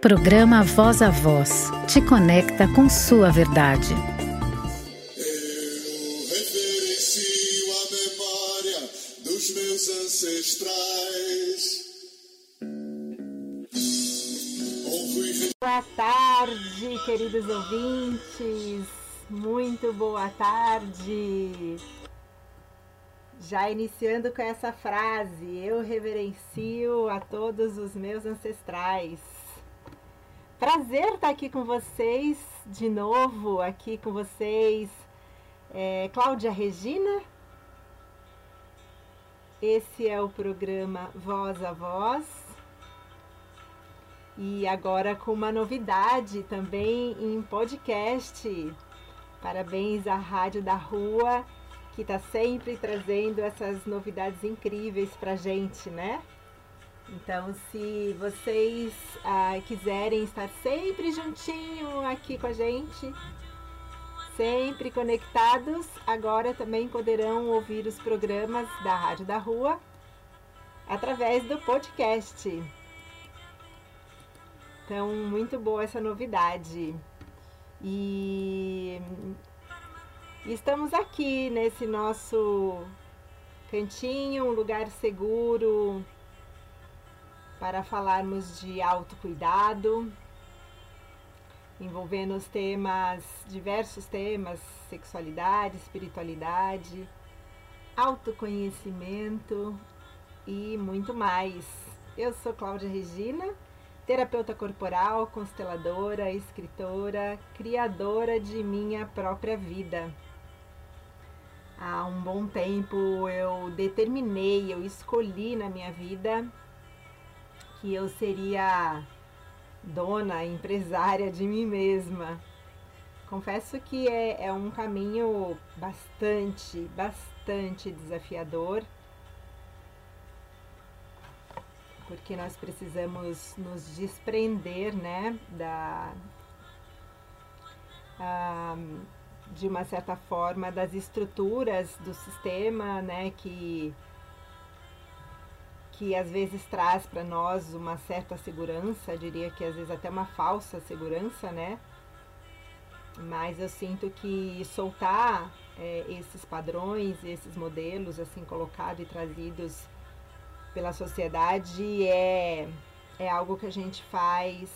Programa Voz a Voz te conecta com sua verdade. Eu reverencio a memória dos meus ancestrais. Boa tarde, queridos ouvintes. Muito boa tarde. Já iniciando com essa frase, eu reverencio a todos os meus ancestrais. Prazer estar aqui com vocês de novo, aqui com vocês, é, Cláudia Regina. Esse é o programa Voz a Voz. E agora com uma novidade também em podcast. Parabéns à Rádio da Rua, que está sempre trazendo essas novidades incríveis para gente, né? Então, se vocês ah, quiserem estar sempre juntinho aqui com a gente, sempre conectados, agora também poderão ouvir os programas da Rádio da Rua através do podcast. Então, muito boa essa novidade. E estamos aqui nesse nosso cantinho, um lugar seguro para falarmos de autocuidado, envolvendo os temas, diversos temas, sexualidade, espiritualidade, autoconhecimento e muito mais. Eu sou Cláudia Regina, terapeuta corporal, consteladora, escritora, criadora de minha própria vida. Há um bom tempo eu determinei, eu escolhi na minha vida que eu seria dona, empresária de mim mesma. Confesso que é, é um caminho bastante, bastante desafiador, porque nós precisamos nos desprender, né, da, de uma certa forma, das estruturas do sistema, né, que que às vezes traz para nós uma certa segurança, diria que às vezes até uma falsa segurança, né? Mas eu sinto que soltar é, esses padrões, esses modelos assim colocados e trazidos pela sociedade é, é algo que a gente faz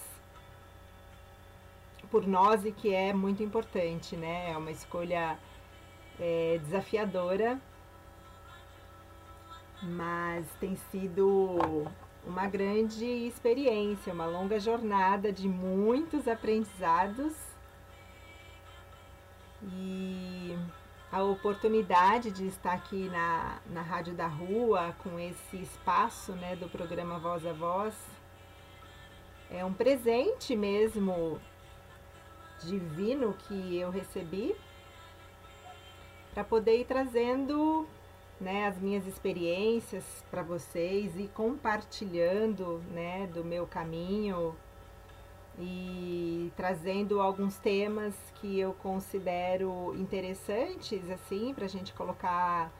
por nós e que é muito importante, né? É uma escolha é, desafiadora mas tem sido uma grande experiência, uma longa jornada de muitos aprendizados. E a oportunidade de estar aqui na, na Rádio da Rua com esse espaço né, do programa Voz a Voz é um presente mesmo divino que eu recebi para poder ir trazendo né, as minhas experiências para vocês e compartilhando, né, do meu caminho e trazendo alguns temas que eu considero interessantes assim para a gente colocar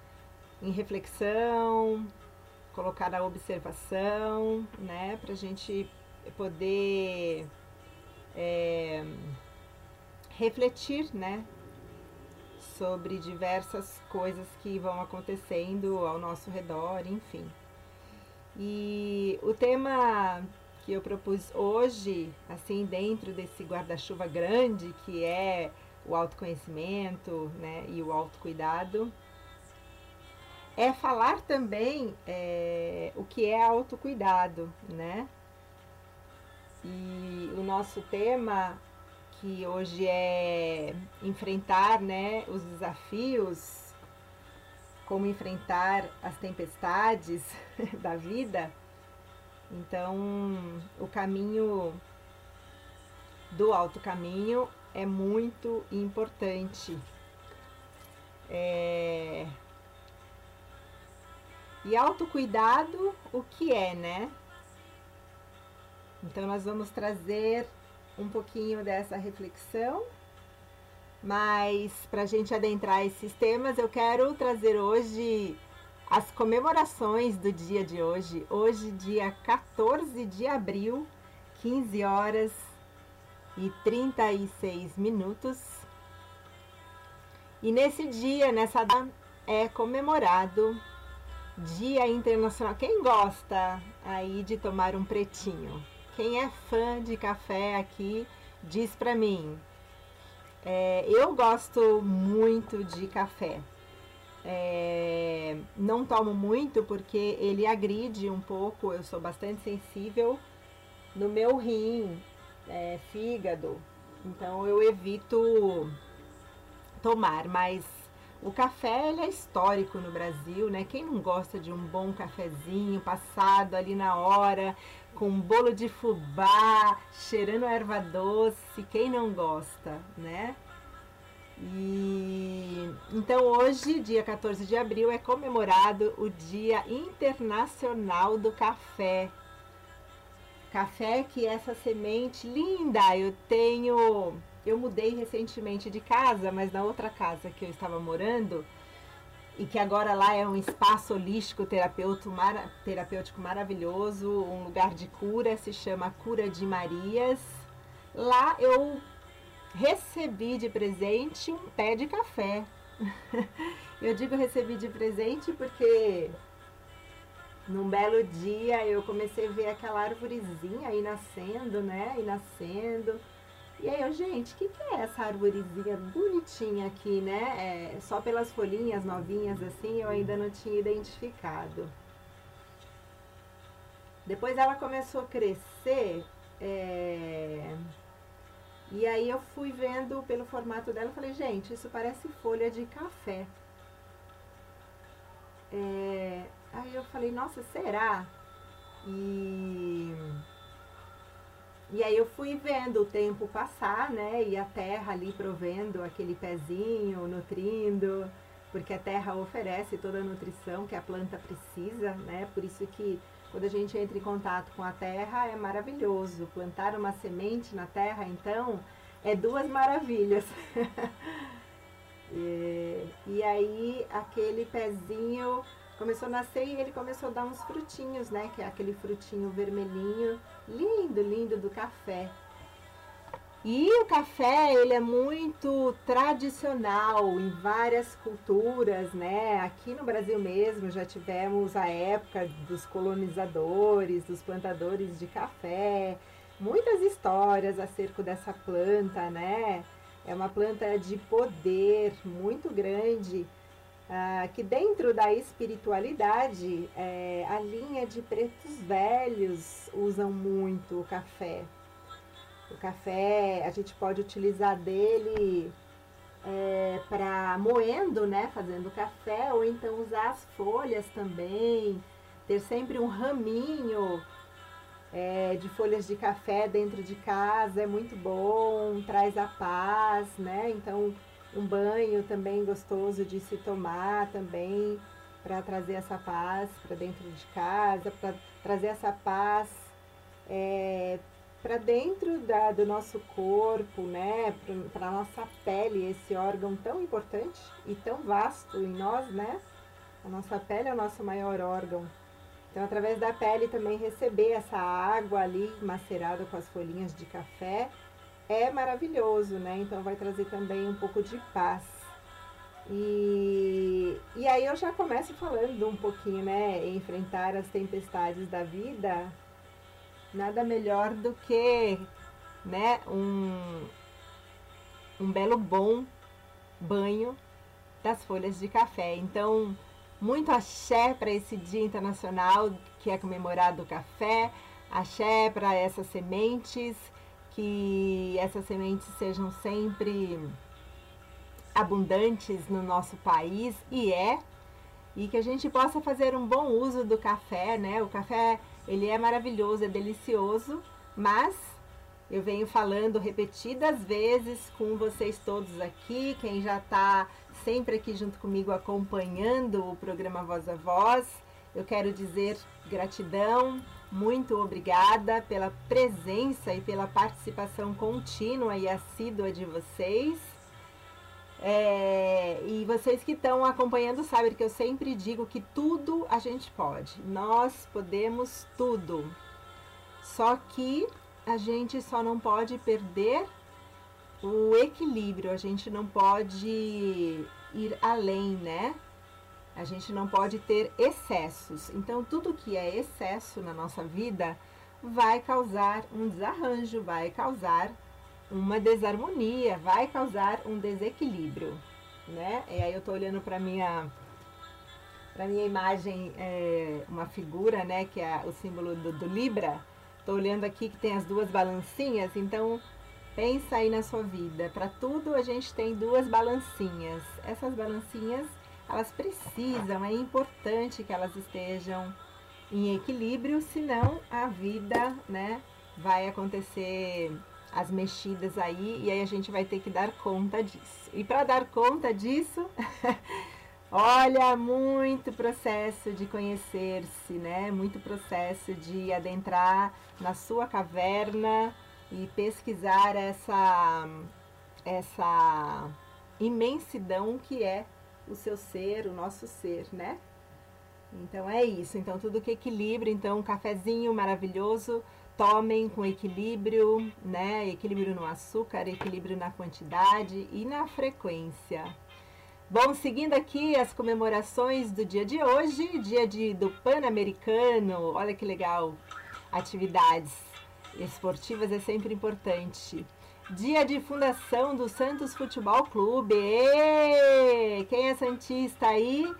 em reflexão, colocar na observação, né, para a gente poder é, refletir, né, sobre diversas coisas que vão acontecendo ao nosso redor, enfim. E o tema que eu propus hoje, assim, dentro desse guarda-chuva grande que é o autoconhecimento né, e o autocuidado, é falar também é, o que é autocuidado, né? E o nosso tema que hoje é enfrentar né, os desafios, como enfrentar as tempestades da vida. Então, o caminho do alto caminho é muito importante. É... E autocuidado, o que é, né? Então, nós vamos trazer um pouquinho dessa reflexão. Mas para a gente adentrar esses temas, eu quero trazer hoje as comemorações do dia de hoje. Hoje, dia 14 de abril, 15 horas e 36 minutos. E nesse dia, nessa data, é comemorado Dia Internacional. Quem gosta aí de tomar um pretinho? Quem é fã de café aqui, diz pra mim. É, eu gosto muito de café. É, não tomo muito porque ele agride um pouco, eu sou bastante sensível no meu rim, é, fígado, então eu evito tomar, mas o café ele é histórico no Brasil, né? Quem não gosta de um bom cafezinho passado ali na hora, com bolo de fubá, cheirando erva doce, quem não gosta, né? E então hoje, dia 14 de abril, é comemorado o Dia Internacional do Café. Café que é essa semente linda, eu tenho, eu mudei recentemente de casa, mas na outra casa que eu estava morando, e que agora lá é um espaço holístico terapêutico, mara, terapêutico maravilhoso, um lugar de cura, se chama Cura de Marias. Lá eu recebi de presente um pé de café. eu digo recebi de presente porque num belo dia eu comecei a ver aquela árvorezinha aí nascendo, né? Aí nascendo. E aí eu, gente, o que, que é essa arvorezinha bonitinha aqui, né? É, só pelas folhinhas novinhas assim eu ainda não tinha identificado. Depois ela começou a crescer. É e aí eu fui vendo pelo formato dela falei, gente, isso parece folha de café. É, aí eu falei, nossa, será? E, e aí eu fui vendo o tempo passar, né? E a terra ali provendo aquele pezinho, nutrindo, porque a terra oferece toda a nutrição que a planta precisa, né? Por isso que quando a gente entra em contato com a terra, é maravilhoso. Plantar uma semente na terra, então, é duas maravilhas. e, e aí, aquele pezinho começou a nascer e ele começou a dar uns frutinhos, né? Que é aquele frutinho vermelhinho, lindo, lindo do café. E o café, ele é muito tradicional em várias culturas, né? Aqui no Brasil mesmo já tivemos a época dos colonizadores, dos plantadores de café, muitas histórias acerca dessa planta, né? É uma planta de poder muito grande, ah, que dentro da espiritualidade, é, a linha de pretos velhos usam muito o café. O café, a gente pode utilizar dele é, para moendo, né? Fazendo café, ou então usar as folhas também. Ter sempre um raminho é, de folhas de café dentro de casa é muito bom, traz a paz, né? Então, um banho também gostoso de se tomar também para trazer essa paz para dentro de casa, para trazer essa paz é, para dentro da, do nosso corpo, né, para a nossa pele, esse órgão tão importante e tão vasto em nós, né? A nossa pele é o nosso maior órgão. Então, através da pele também receber essa água ali macerada com as folhinhas de café é maravilhoso, né? Então, vai trazer também um pouco de paz. E, e aí eu já começo falando um pouquinho, né? Enfrentar as tempestades da vida nada melhor do que né, um, um belo bom banho das folhas de café. Então, muito axé para esse Dia Internacional que é comemorado o café, axé para essas sementes, que essas sementes sejam sempre abundantes no nosso país e é, e que a gente possa fazer um bom uso do café, né? O café ele é maravilhoso, é delicioso, mas eu venho falando repetidas vezes com vocês todos aqui, quem já está sempre aqui junto comigo acompanhando o programa Voz a Voz. Eu quero dizer gratidão, muito obrigada pela presença e pela participação contínua e assídua de vocês. É, e vocês que estão acompanhando sabem que eu sempre digo que tudo a gente pode. Nós podemos tudo. Só que a gente só não pode perder o equilíbrio, a gente não pode ir além, né? A gente não pode ter excessos. Então, tudo que é excesso na nossa vida vai causar um desarranjo, vai causar uma desarmonia, vai causar um desequilíbrio, né? E aí eu tô olhando para minha para minha imagem é, uma figura, né, que é o símbolo do, do Libra. Tô olhando aqui que tem as duas balancinhas, então pensa aí na sua vida. Para tudo a gente tem duas balancinhas. Essas balancinhas elas precisam, é importante que elas estejam em equilíbrio, senão a vida, né, vai acontecer as mexidas aí e aí a gente vai ter que dar conta disso. E para dar conta disso, olha, muito processo de conhecer-se, né? Muito processo de adentrar na sua caverna e pesquisar essa essa imensidão que é o seu ser, o nosso ser, né? Então é isso. Então tudo que equilibra, então um cafezinho maravilhoso, tomem com equilíbrio, né? Equilíbrio no açúcar, equilíbrio na quantidade e na frequência. Bom, seguindo aqui as comemorações do dia de hoje, dia de, do Pan-Americano, olha que legal, atividades esportivas é sempre importante. Dia de fundação do Santos Futebol Clube. Quem é Santista aí?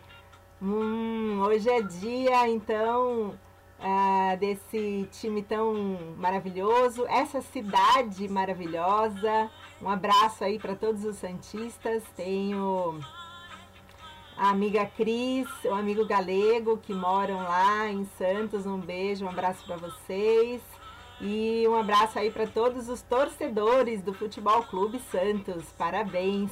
Hum, hoje é dia, então, ah, desse time tão maravilhoso, essa cidade maravilhosa. Um abraço aí para todos os Santistas. Tenho a amiga Cris, o amigo Galego que moram lá em Santos. Um beijo, um abraço para vocês. E um abraço aí para todos os torcedores do Futebol Clube Santos. Parabéns!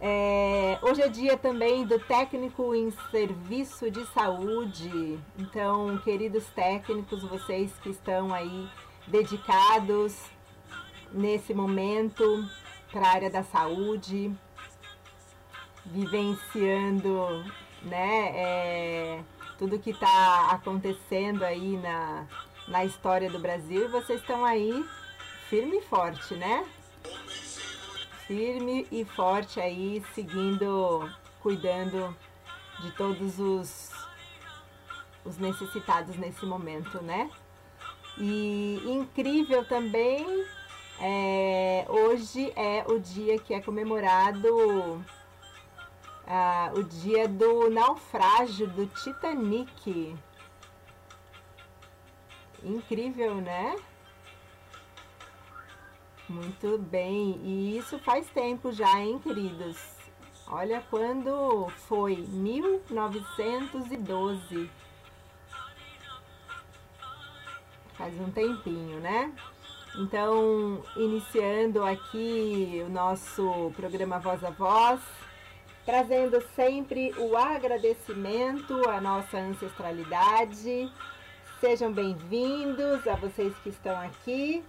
É, hoje é dia também do técnico em serviço de saúde. Então, queridos técnicos, vocês que estão aí dedicados nesse momento para a área da saúde, vivenciando né, é, tudo que está acontecendo aí na, na história do Brasil e vocês estão aí firme e forte, né? Firme e forte aí, seguindo, cuidando de todos os, os necessitados nesse momento, né? E incrível também, é, hoje é o dia que é comemorado ah, o dia do naufrágio do Titanic. Incrível, né? Muito bem. E isso faz tempo já, hein, queridos? Olha quando foi 1912. Faz um tempinho, né? Então, iniciando aqui o nosso programa Voz a Voz, trazendo sempre o agradecimento à nossa ancestralidade, Sejam bem-vindos a vocês que estão aqui.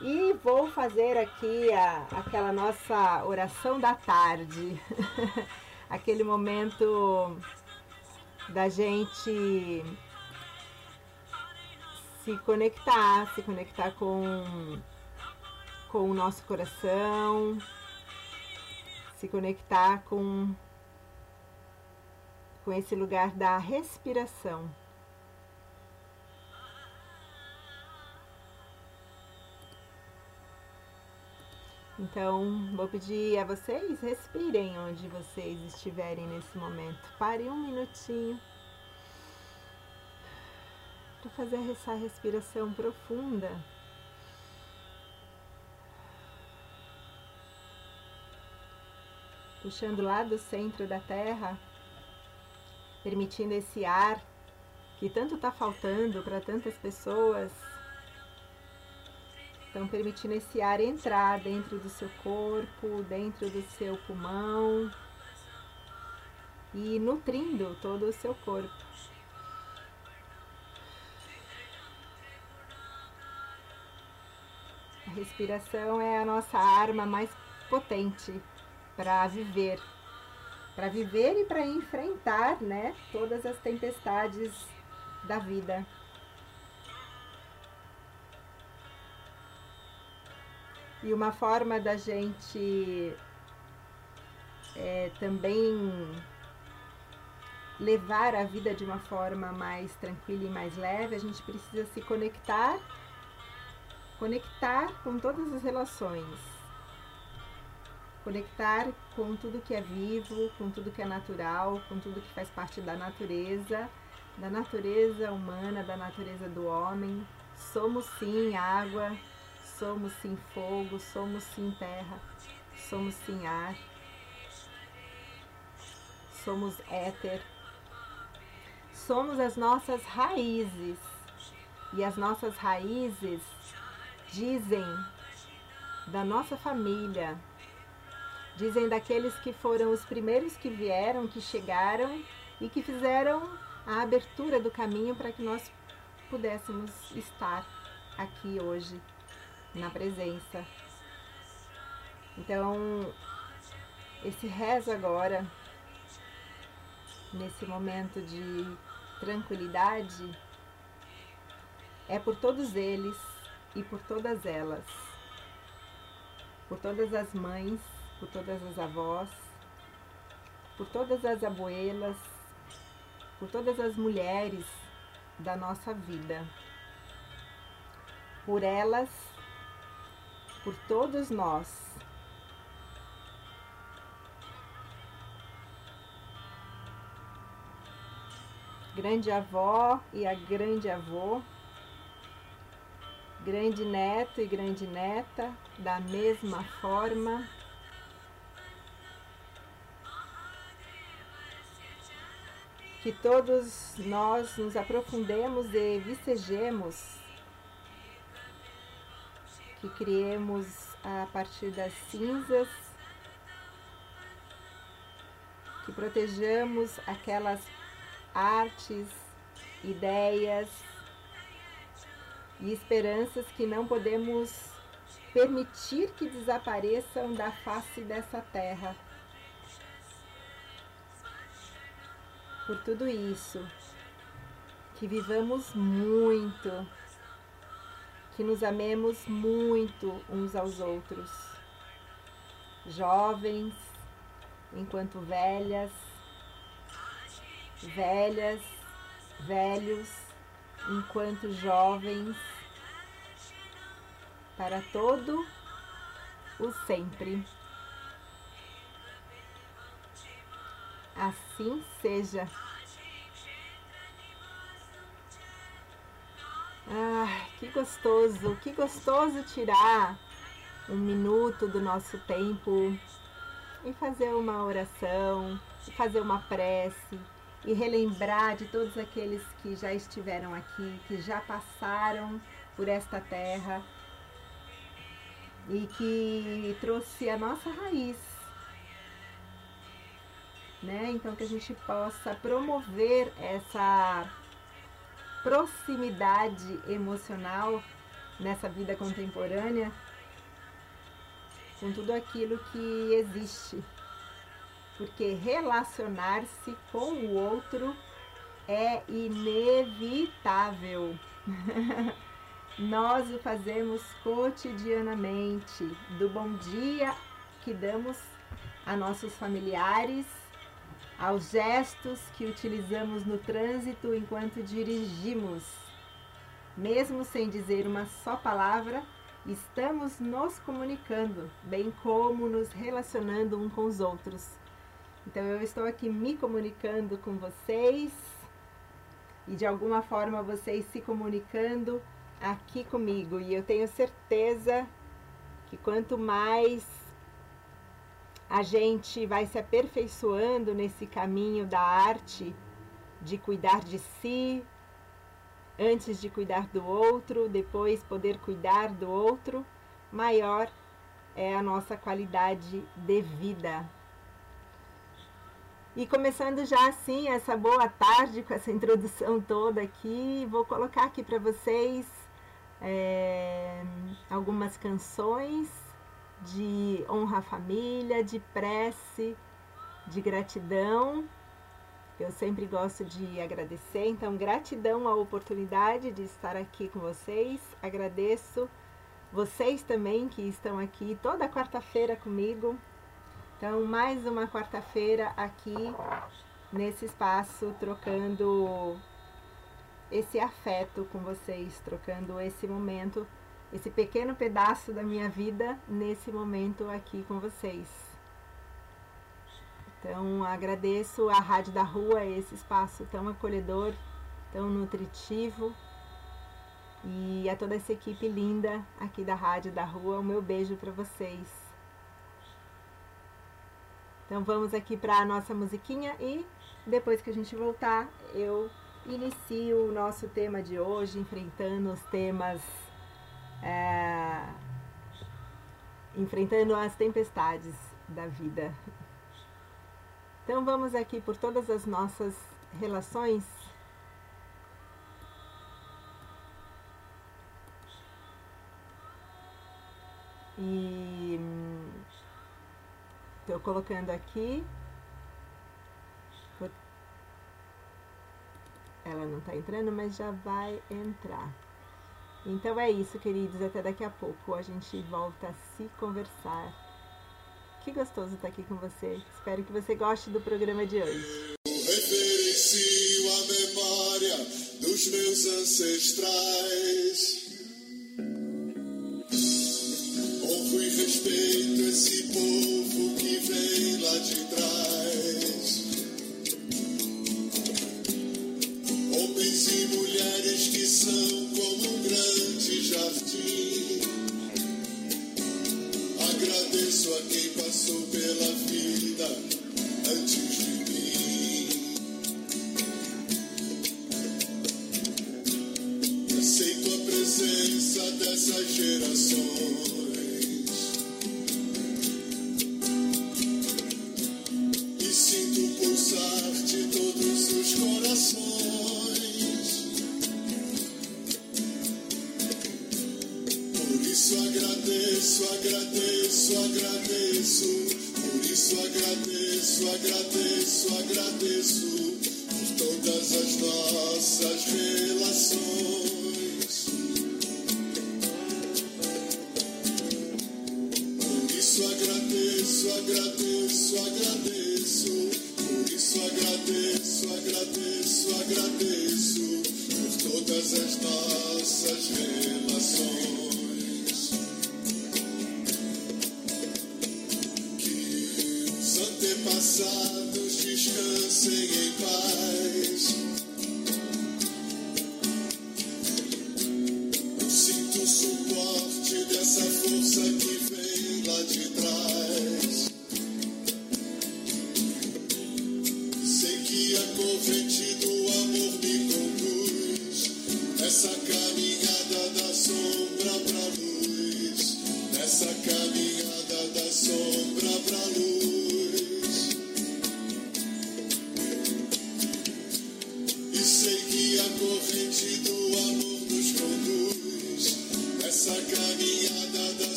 E vou fazer aqui a, aquela nossa oração da tarde. Aquele momento da gente se conectar, se conectar com, com o nosso coração, se conectar com, com esse lugar da respiração. Então, vou pedir a vocês, respirem onde vocês estiverem nesse momento. Pare um minutinho para fazer essa respiração profunda. Puxando lá do centro da terra, permitindo esse ar que tanto está faltando para tantas pessoas então, permitindo esse ar entrar dentro do seu corpo, dentro do seu pulmão e nutrindo todo o seu corpo. A respiração é a nossa arma mais potente para viver, para viver e para enfrentar, né, todas as tempestades da vida. E uma forma da gente é, também levar a vida de uma forma mais tranquila e mais leve, a gente precisa se conectar, conectar com todas as relações, conectar com tudo que é vivo, com tudo que é natural, com tudo que faz parte da natureza, da natureza humana, da natureza do homem. Somos sim água, somos sim fogo, somos sim terra, somos sim ar, somos éter somos as nossas raízes. E as nossas raízes dizem da nossa família, dizem daqueles que foram os primeiros que vieram, que chegaram e que fizeram a abertura do caminho para que nós pudéssemos estar aqui hoje na presença. Então, esse rezo agora, nesse momento de tranquilidade é por todos eles e por todas elas, por todas as mães, por todas as avós, por todas as abuelas, por todas as mulheres da nossa vida, por elas, por todos nós grande avó e a grande avô, grande neto e grande neta, da mesma forma. Que todos nós nos aprofundemos e vicejemos, que criemos a partir das cinzas, que protejamos aquelas artes, ideias e esperanças que não podemos permitir que desapareçam da face dessa terra. Por tudo isso, que vivamos muito, que nos amemos muito uns aos outros, jovens enquanto velhas velhas, velhos, enquanto jovens, para todo o sempre. Assim seja. Ah, que gostoso, que gostoso tirar um minuto do nosso tempo e fazer uma oração, fazer uma prece, e relembrar de todos aqueles que já estiveram aqui, que já passaram por esta terra e que trouxe a nossa raiz. Né? Então que a gente possa promover essa proximidade emocional nessa vida contemporânea com tudo aquilo que existe porque relacionar-se com o outro é inevitável. Nós o fazemos cotidianamente, do bom dia que damos a nossos familiares, aos gestos que utilizamos no trânsito enquanto dirigimos. Mesmo sem dizer uma só palavra, estamos nos comunicando, bem como nos relacionando um com os outros. Então eu estou aqui me comunicando com vocês e de alguma forma vocês se comunicando aqui comigo. E eu tenho certeza que quanto mais a gente vai se aperfeiçoando nesse caminho da arte de cuidar de si, antes de cuidar do outro, depois poder cuidar do outro, maior é a nossa qualidade de vida. E começando já assim essa boa tarde com essa introdução toda aqui, vou colocar aqui para vocês é, algumas canções de honra à família, de prece, de gratidão. Eu sempre gosto de agradecer, então gratidão à oportunidade de estar aqui com vocês. Agradeço vocês também que estão aqui toda quarta-feira comigo. Então, mais uma quarta-feira aqui nesse espaço, trocando esse afeto com vocês, trocando esse momento, esse pequeno pedaço da minha vida nesse momento aqui com vocês. Então, agradeço a Rádio da Rua, esse espaço tão acolhedor, tão nutritivo. E a toda essa equipe linda aqui da Rádio da Rua, o meu beijo para vocês. Então vamos aqui para a nossa musiquinha e depois que a gente voltar, eu inicio o nosso tema de hoje, enfrentando os temas. É, enfrentando as tempestades da vida. Então vamos aqui por todas as nossas relações. E Estou colocando aqui. Ela não está entrando, mas já vai entrar. Então é isso, queridos. Até daqui a pouco a gente volta a se conversar. Que gostoso estar aqui com você. Espero que você goste do programa de hoje. Reverencio a memória dos meus ancestrais. Honro e respeito esse povo que vem lá de trás. Quem passou pela vida antes de mim. Aceito a presença dessas gerações.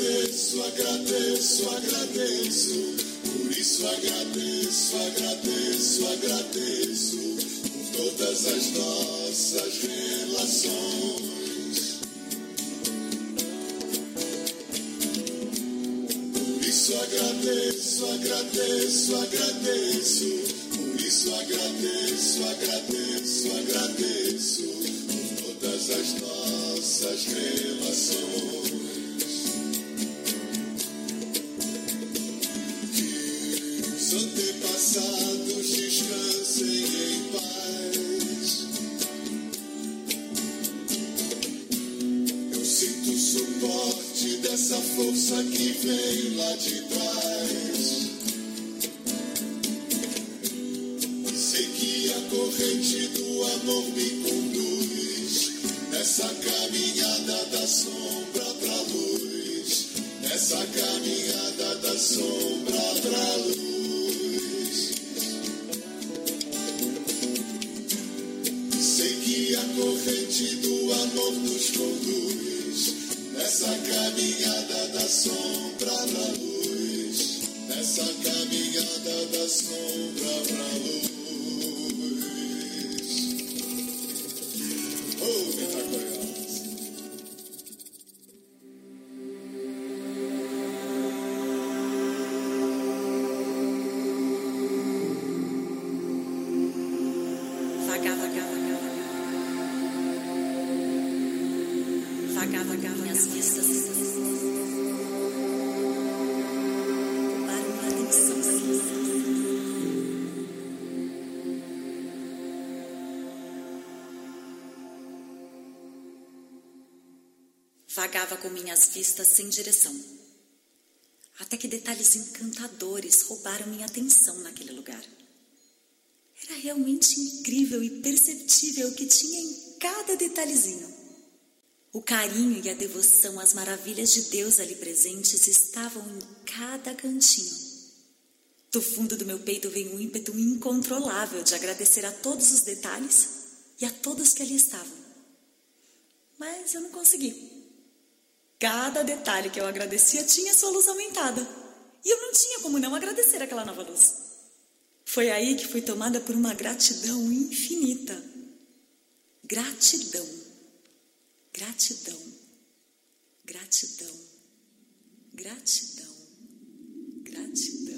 Agradeço, agradeço, agradeço. Por isso agradeço, agradeço, agradeço. Por todas as nossas relações. Por isso agradeço, agradeço, agradeço. Por isso agradeço, agradeço, agradeço. por todas as nossas relações. Vagava com minhas vistas sem direção. Até que detalhes encantadores roubaram minha atenção naquele lugar. Era realmente incrível e perceptível o que tinha em cada detalhezinho. O carinho e a devoção às maravilhas de Deus ali presentes estavam em cada cantinho. Do fundo do meu peito veio um ímpeto incontrolável de agradecer a todos os detalhes e a todos que ali estavam. Mas eu não consegui. Cada detalhe que eu agradecia tinha sua luz aumentada. E eu não tinha como não agradecer aquela nova luz. Foi aí que fui tomada por uma gratidão infinita. Gratidão, gratidão, gratidão, gratidão, gratidão,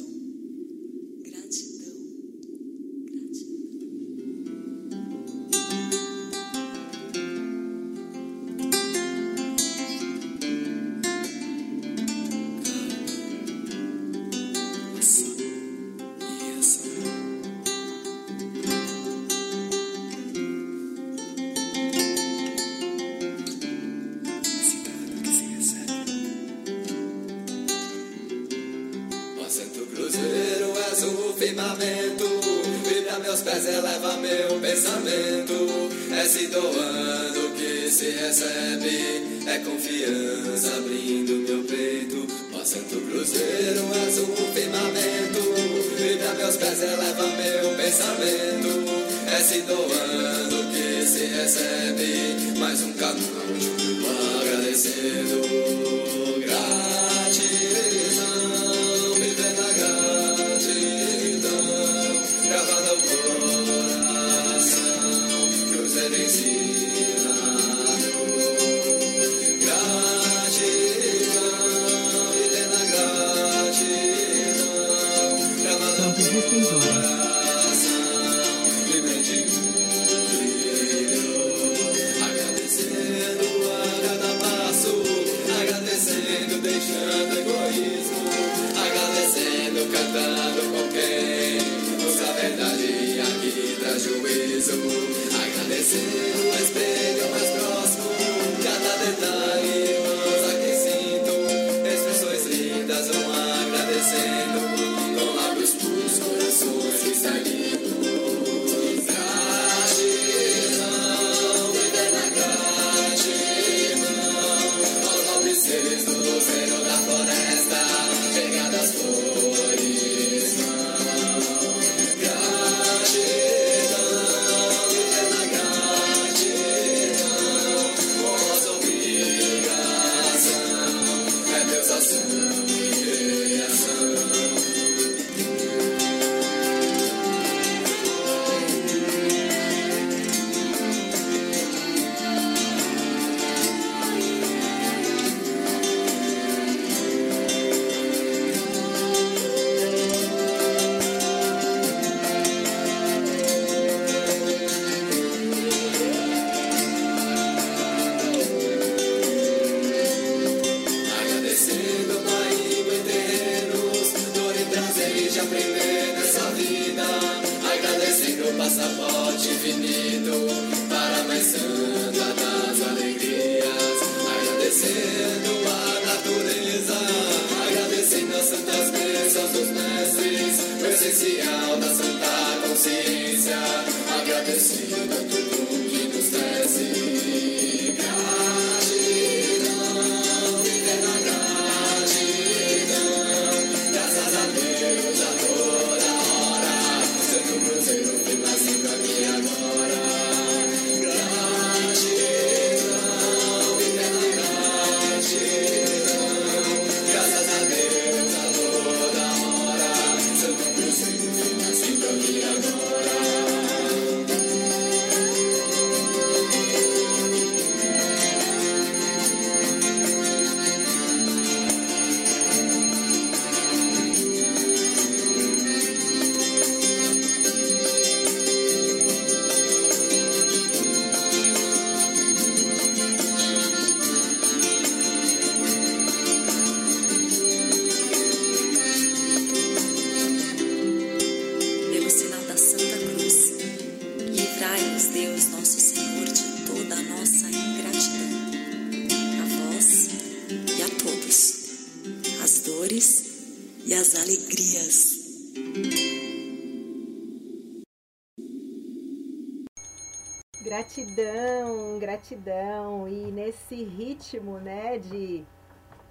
Gratidão. E nesse ritmo, né, de,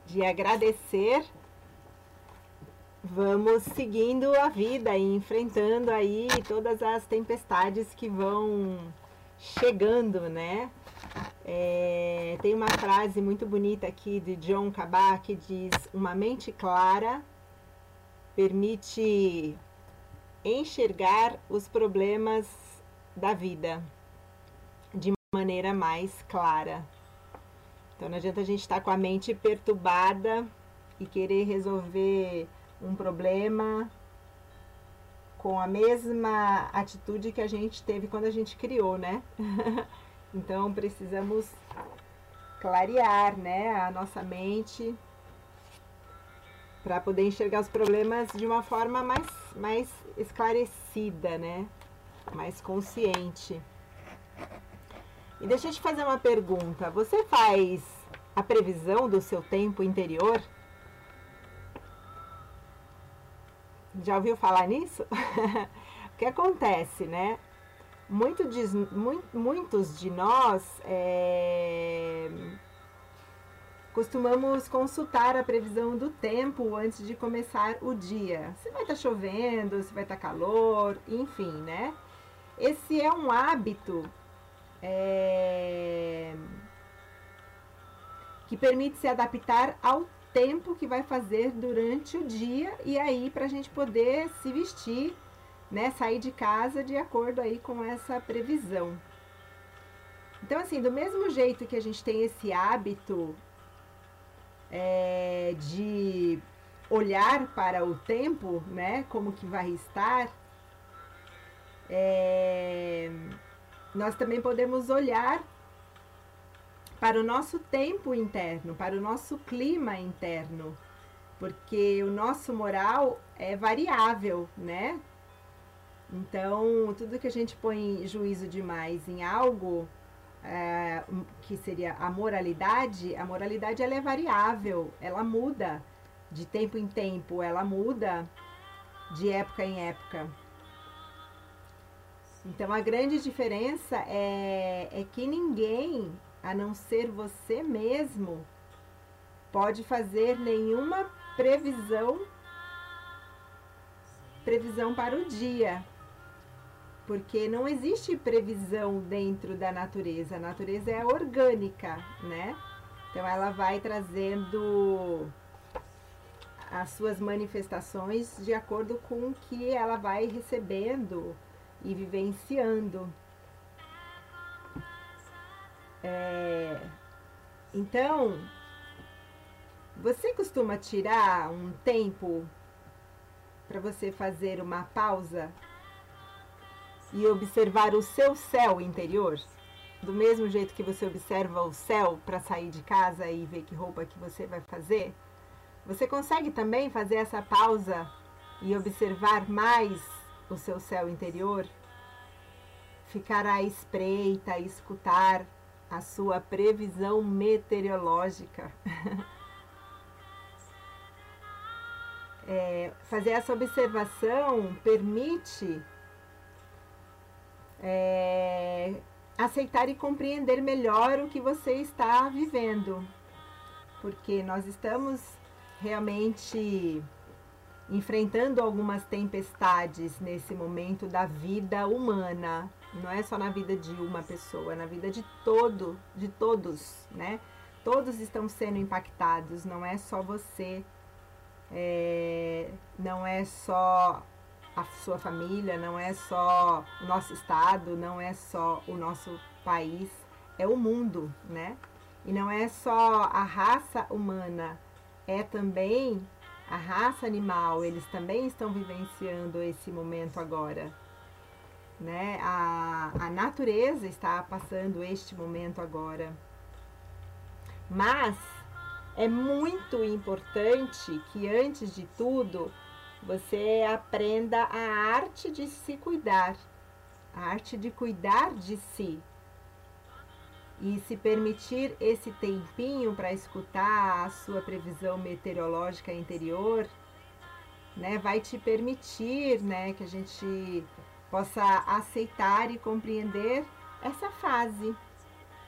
de agradecer, vamos seguindo a vida e enfrentando aí todas as tempestades que vão chegando, né? É, tem uma frase muito bonita aqui de John Cabá que diz: Uma mente clara permite enxergar os problemas da vida maneira mais clara. Então não adianta a gente estar com a mente perturbada e querer resolver um problema com a mesma atitude que a gente teve quando a gente criou, né? então precisamos clarear, né, a nossa mente para poder enxergar os problemas de uma forma mais, mais esclarecida, né? Mais consciente. E deixa eu te fazer uma pergunta. Você faz a previsão do seu tempo interior? Já ouviu falar nisso? o que acontece, né? Muito de, mui- muitos de nós é, costumamos consultar a previsão do tempo antes de começar o dia. Se vai estar chovendo, se vai estar calor, enfim, né? Esse é um hábito é, que permite se adaptar ao tempo que vai fazer durante o dia e aí para a gente poder se vestir, né, sair de casa de acordo aí com essa previsão. Então assim, do mesmo jeito que a gente tem esse hábito é, de olhar para o tempo, né, como que vai estar, é, nós também podemos olhar para o nosso tempo interno, para o nosso clima interno, porque o nosso moral é variável, né? Então, tudo que a gente põe juízo demais em algo, é, que seria a moralidade, a moralidade ela é variável, ela muda de tempo em tempo, ela muda de época em época. Então a grande diferença é, é que ninguém, a não ser você mesmo, pode fazer nenhuma previsão previsão para o dia. Porque não existe previsão dentro da natureza. A natureza é orgânica, né? Então ela vai trazendo as suas manifestações de acordo com o que ela vai recebendo e vivenciando. É, então, você costuma tirar um tempo para você fazer uma pausa e observar o seu céu interior? Do mesmo jeito que você observa o céu para sair de casa e ver que roupa que você vai fazer? Você consegue também fazer essa pausa e observar mais o seu céu interior? ficar à espreita, escutar a sua previsão meteorológica. é, fazer essa observação permite é, aceitar e compreender melhor o que você está vivendo, porque nós estamos realmente enfrentando algumas tempestades nesse momento da vida humana. Não é só na vida de uma pessoa, é na vida de todo, de todos, né? Todos estão sendo impactados, não é só você, é, não é só a sua família, não é só o nosso estado, não é só o nosso país, é o mundo, né? E não é só a raça humana, é também a raça animal, eles também estão vivenciando esse momento agora. Né? A, a natureza está passando este momento agora. Mas é muito importante que, antes de tudo, você aprenda a arte de se cuidar, a arte de cuidar de si. E se permitir esse tempinho para escutar a sua previsão meteorológica interior, né, vai te permitir, né, que a gente possa aceitar e compreender essa fase,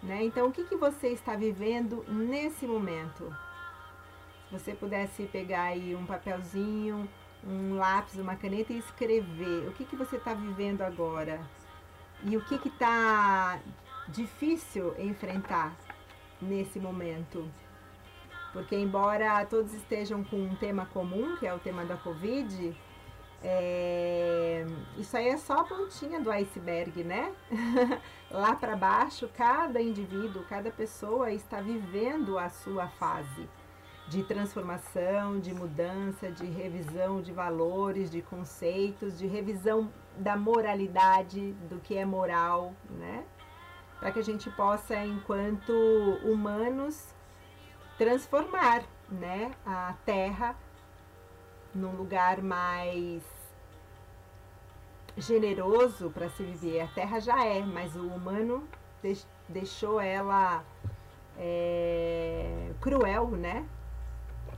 né? Então, o que, que você está vivendo nesse momento? Se você pudesse pegar aí um papelzinho, um lápis, uma caneta e escrever o que, que você está vivendo agora e o que está difícil enfrentar nesse momento. Porque, embora todos estejam com um tema comum, que é o tema da Covid, é... isso aí é só a pontinha do iceberg, né? Lá para baixo, cada indivíduo, cada pessoa está vivendo a sua fase de transformação, de mudança, de revisão de valores, de conceitos, de revisão da moralidade, do que é moral, né? Para que a gente possa, enquanto humanos, transformar, né, a Terra num lugar mais generoso para se viver. A Terra já é, mas o humano deixou ela é, cruel, né?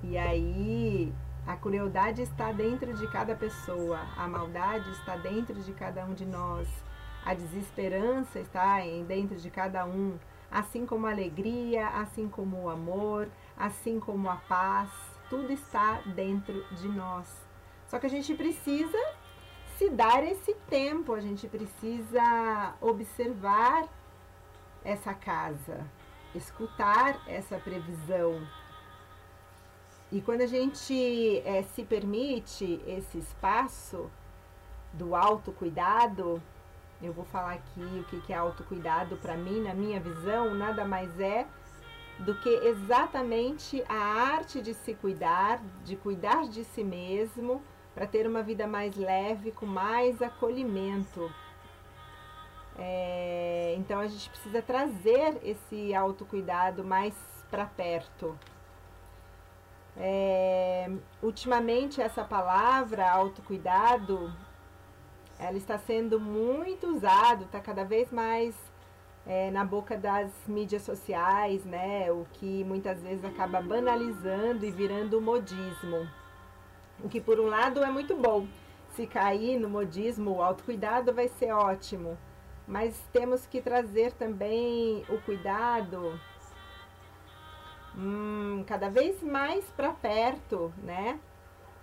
E aí a crueldade está dentro de cada pessoa, a maldade está dentro de cada um de nós, a desesperança está dentro de cada um, assim como a alegria, assim como o amor, assim como a paz, tudo está dentro de nós. Só que a gente precisa se dar esse tempo, a gente precisa observar essa casa, escutar essa previsão e quando a gente é, se permite esse espaço do autocuidado, eu vou falar aqui o que, que é autocuidado para mim, na minha visão, nada mais é do que exatamente a arte de se cuidar, de cuidar de si mesmo, para ter uma vida mais leve, com mais acolhimento. É, então a gente precisa trazer esse autocuidado mais para perto. É, ultimamente essa palavra autocuidado ela está sendo muito usada, está cada vez mais é, na boca das mídias sociais, né? O que muitas vezes acaba banalizando e virando modismo. O que por um lado é muito bom. Se cair no modismo, o autocuidado vai ser ótimo. Mas temos que trazer também o cuidado hum, cada vez mais para perto, né?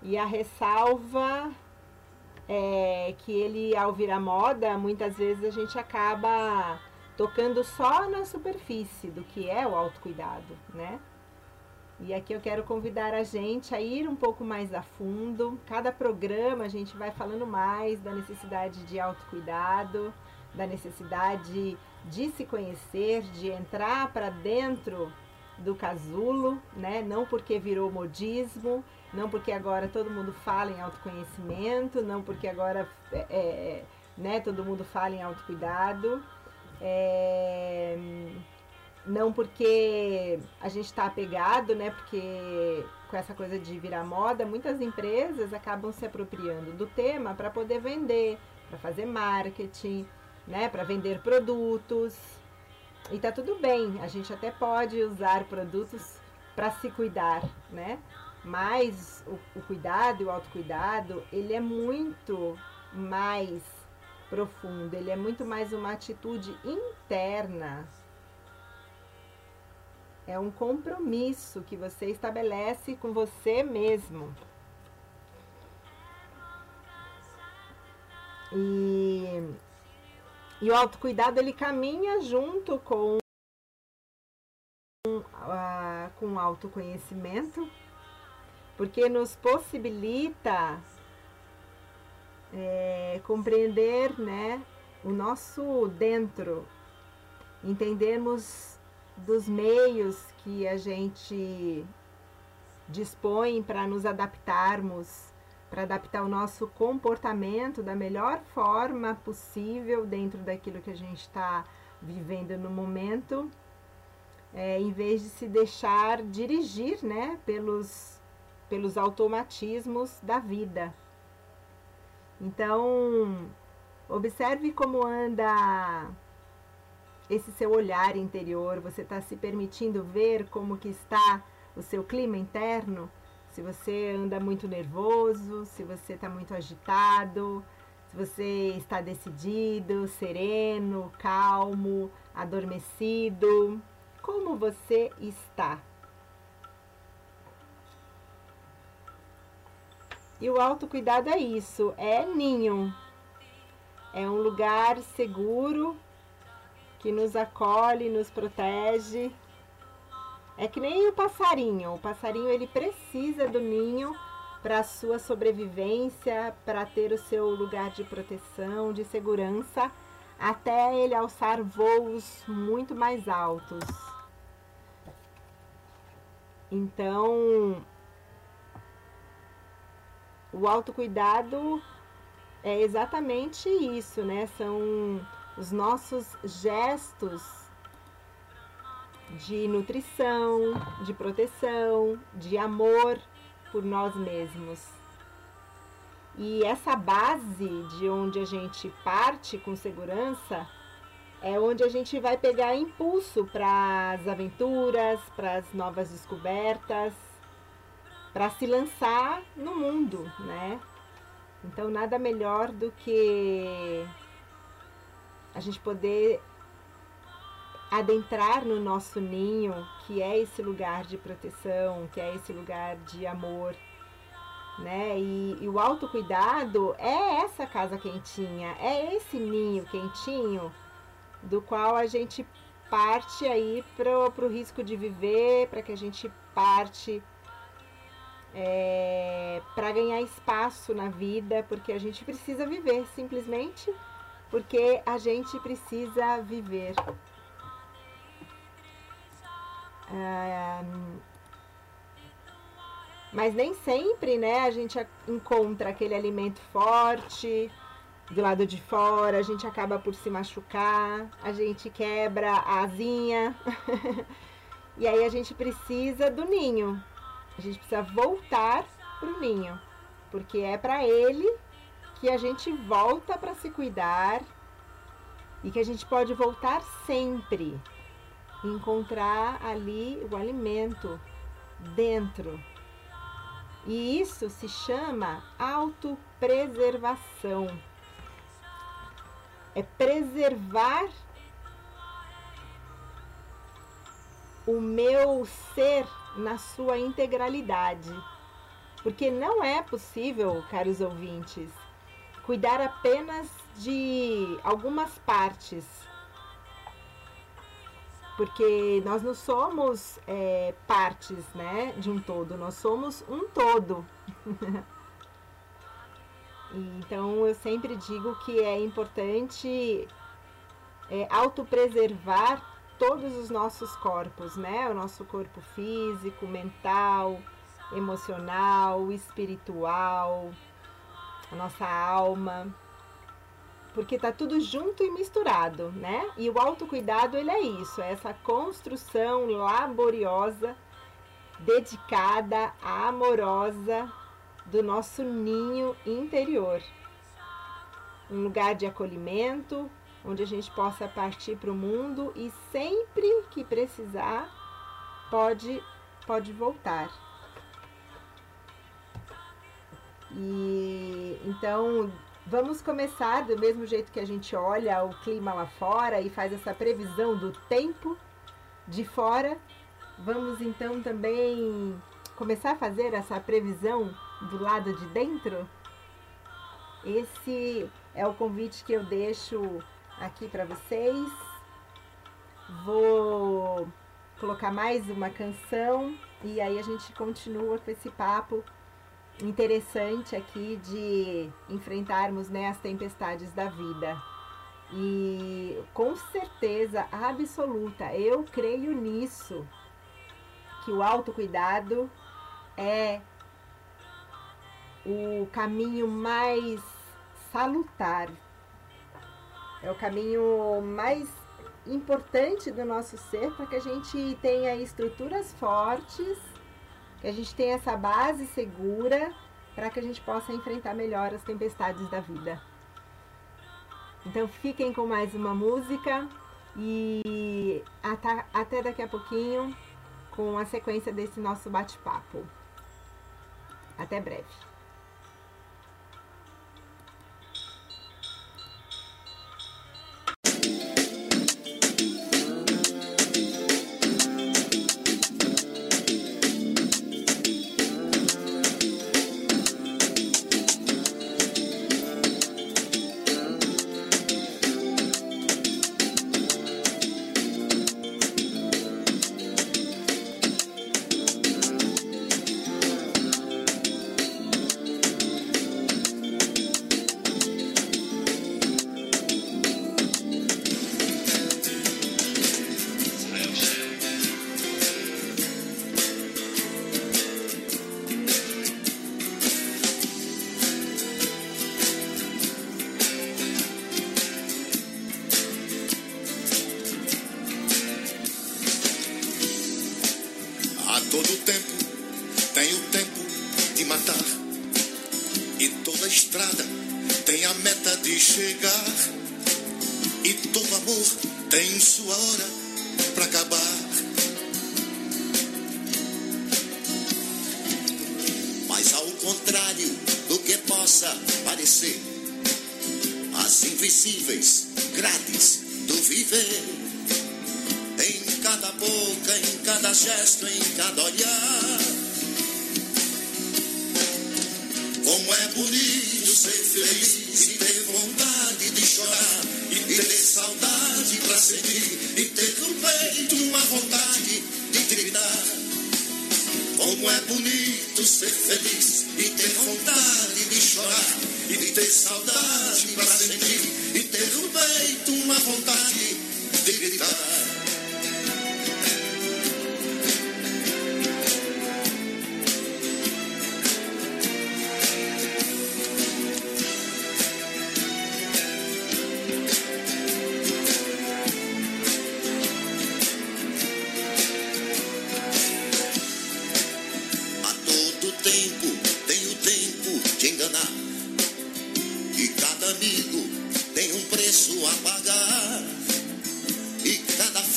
E a ressalva é que ele, ao virar moda, muitas vezes a gente acaba tocando só na superfície do que é o autocuidado, né? E aqui eu quero convidar a gente a ir um pouco mais a fundo. Cada programa a gente vai falando mais da necessidade de autocuidado, da necessidade de se conhecer, de entrar para dentro do casulo, né? Não porque virou modismo, não porque agora todo mundo fala em autoconhecimento, não porque agora é, é, né, todo mundo fala em autocuidado, é, não porque a gente está apegado, né? Porque com essa coisa de virar moda, muitas empresas acabam se apropriando do tema para poder vender, para fazer marketing, né, para vender produtos. E tá tudo bem, a gente até pode usar produtos para se cuidar, né? Mas o, o cuidado e o autocuidado, ele é muito mais profundo, ele é muito mais uma atitude interna. É um compromisso que você estabelece com você mesmo. E, e o autocuidado ele caminha junto com a, com o autoconhecimento, porque nos possibilita é, compreender né, o nosso dentro, entendermos dos meios que a gente dispõe para nos adaptarmos para adaptar o nosso comportamento da melhor forma possível dentro daquilo que a gente está vivendo no momento, é, em vez de se deixar dirigir né, pelos, pelos automatismos da vida. Então, observe como anda esse seu olhar interior, você está se permitindo ver como que está o seu clima interno, se você anda muito nervoso, se você está muito agitado, se você está decidido, sereno, calmo, adormecido, como você está. E o autocuidado é isso, é ninho. É um lugar seguro que nos acolhe, nos protege é que nem o passarinho. O passarinho ele precisa do ninho para sua sobrevivência, para ter o seu lugar de proteção, de segurança, até ele alçar voos muito mais altos. Então, o autocuidado é exatamente isso, né? São os nossos gestos de nutrição, de proteção, de amor por nós mesmos. E essa base de onde a gente parte com segurança é onde a gente vai pegar impulso para as aventuras, para as novas descobertas, para se lançar no mundo, né? Então nada melhor do que a gente poder adentrar no nosso ninho, que é esse lugar de proteção, que é esse lugar de amor, né? E, e o autocuidado é essa casa quentinha, é esse ninho quentinho do qual a gente parte aí pro, pro risco de viver, para que a gente parte é, para ganhar espaço na vida, porque a gente precisa viver, simplesmente porque a gente precisa viver. É, mas nem sempre, né, a gente encontra aquele alimento forte do lado de fora, a gente acaba por se machucar, a gente quebra a asinha. e aí a gente precisa do ninho. A gente precisa voltar pro ninho, porque é para ele que a gente volta para se cuidar e que a gente pode voltar sempre encontrar ali o alimento dentro. E isso se chama autopreservação. É preservar o meu ser na sua integralidade. Porque não é possível, caros ouvintes, cuidar apenas de algumas partes porque nós não somos é, partes né, de um todo, nós somos um todo. então eu sempre digo que é importante é, autopreservar todos os nossos corpos, né? O nosso corpo físico, mental, emocional, espiritual, a nossa alma porque tá tudo junto e misturado, né? E o autocuidado, ele é isso, é essa construção laboriosa, dedicada, amorosa do nosso ninho interior. Um lugar de acolhimento, onde a gente possa partir para o mundo e sempre que precisar pode pode voltar. E então vamos começar do mesmo jeito que a gente olha o clima lá fora e faz essa previsão do tempo de fora. Vamos então também começar a fazer essa previsão do lado de dentro? Esse é o convite que eu deixo aqui para vocês. Vou colocar mais uma canção e aí a gente continua com esse papo interessante aqui de enfrentarmos né, as tempestades da vida. E com certeza absoluta, eu creio nisso, que o autocuidado é o caminho mais salutar, é o caminho mais importante do nosso ser para que a gente tenha estruturas fortes, que a gente tenha essa base segura para que a gente possa enfrentar melhor as tempestades da vida. Então fiquem com mais uma música e até daqui a pouquinho com a sequência desse nosso bate-papo. Até breve.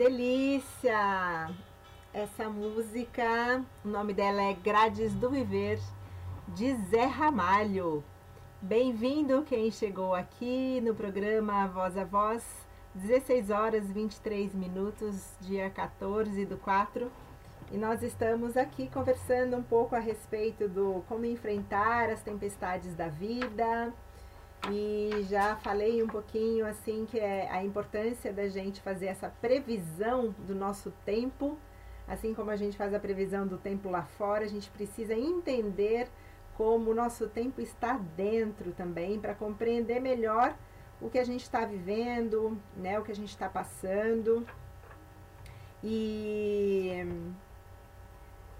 delícia! Essa música, o nome dela é Grades do Viver, de Zé Ramalho. Bem-vindo quem chegou aqui no programa Voz a Voz, 16 horas 23 minutos, dia 14 do 4. E nós estamos aqui conversando um pouco a respeito do como enfrentar as tempestades da vida, e já falei um pouquinho assim que é a importância da gente fazer essa previsão do nosso tempo, assim como a gente faz a previsão do tempo lá fora, a gente precisa entender como o nosso tempo está dentro também para compreender melhor o que a gente está vivendo, né, o que a gente está passando. E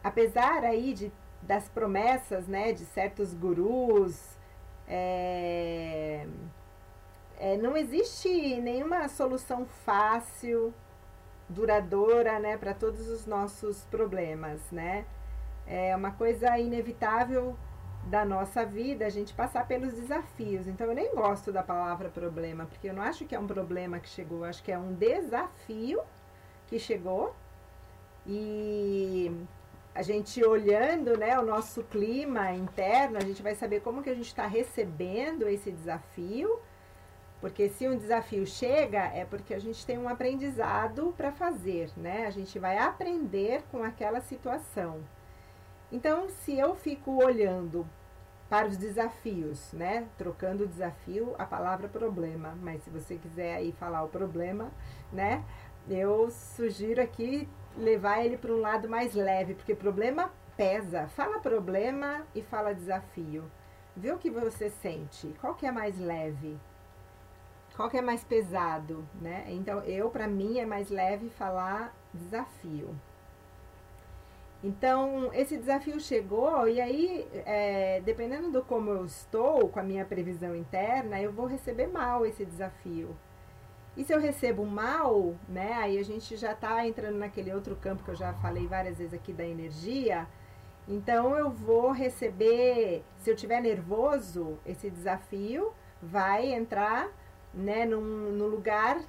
apesar aí de, das promessas, né, de certos gurus, é, é, não existe nenhuma solução fácil, duradoura, né, para todos os nossos problemas, né? É uma coisa inevitável da nossa vida a gente passar pelos desafios. Então eu nem gosto da palavra problema, porque eu não acho que é um problema que chegou, acho que é um desafio que chegou. E a gente olhando né, o nosso clima interno, a gente vai saber como que a gente está recebendo esse desafio. Porque se um desafio chega, é porque a gente tem um aprendizado para fazer, né? A gente vai aprender com aquela situação. Então, se eu fico olhando para os desafios, né? Trocando o desafio, a palavra problema. Mas se você quiser aí falar o problema, né? Eu sugiro aqui levar ele para um lado mais leve, porque problema pesa. Fala problema e fala desafio. Vê o que você sente. Qual que é mais leve? Qual que é mais pesado, né? Então, eu, para mim, é mais leve falar desafio. Então, esse desafio chegou, e aí, é, dependendo do como eu estou, com a minha previsão interna, eu vou receber mal esse desafio. E se eu recebo mal, né, aí a gente já está entrando naquele outro campo que eu já falei várias vezes aqui da energia. Então, eu vou receber, se eu tiver nervoso, esse desafio vai entrar né, num, no lugar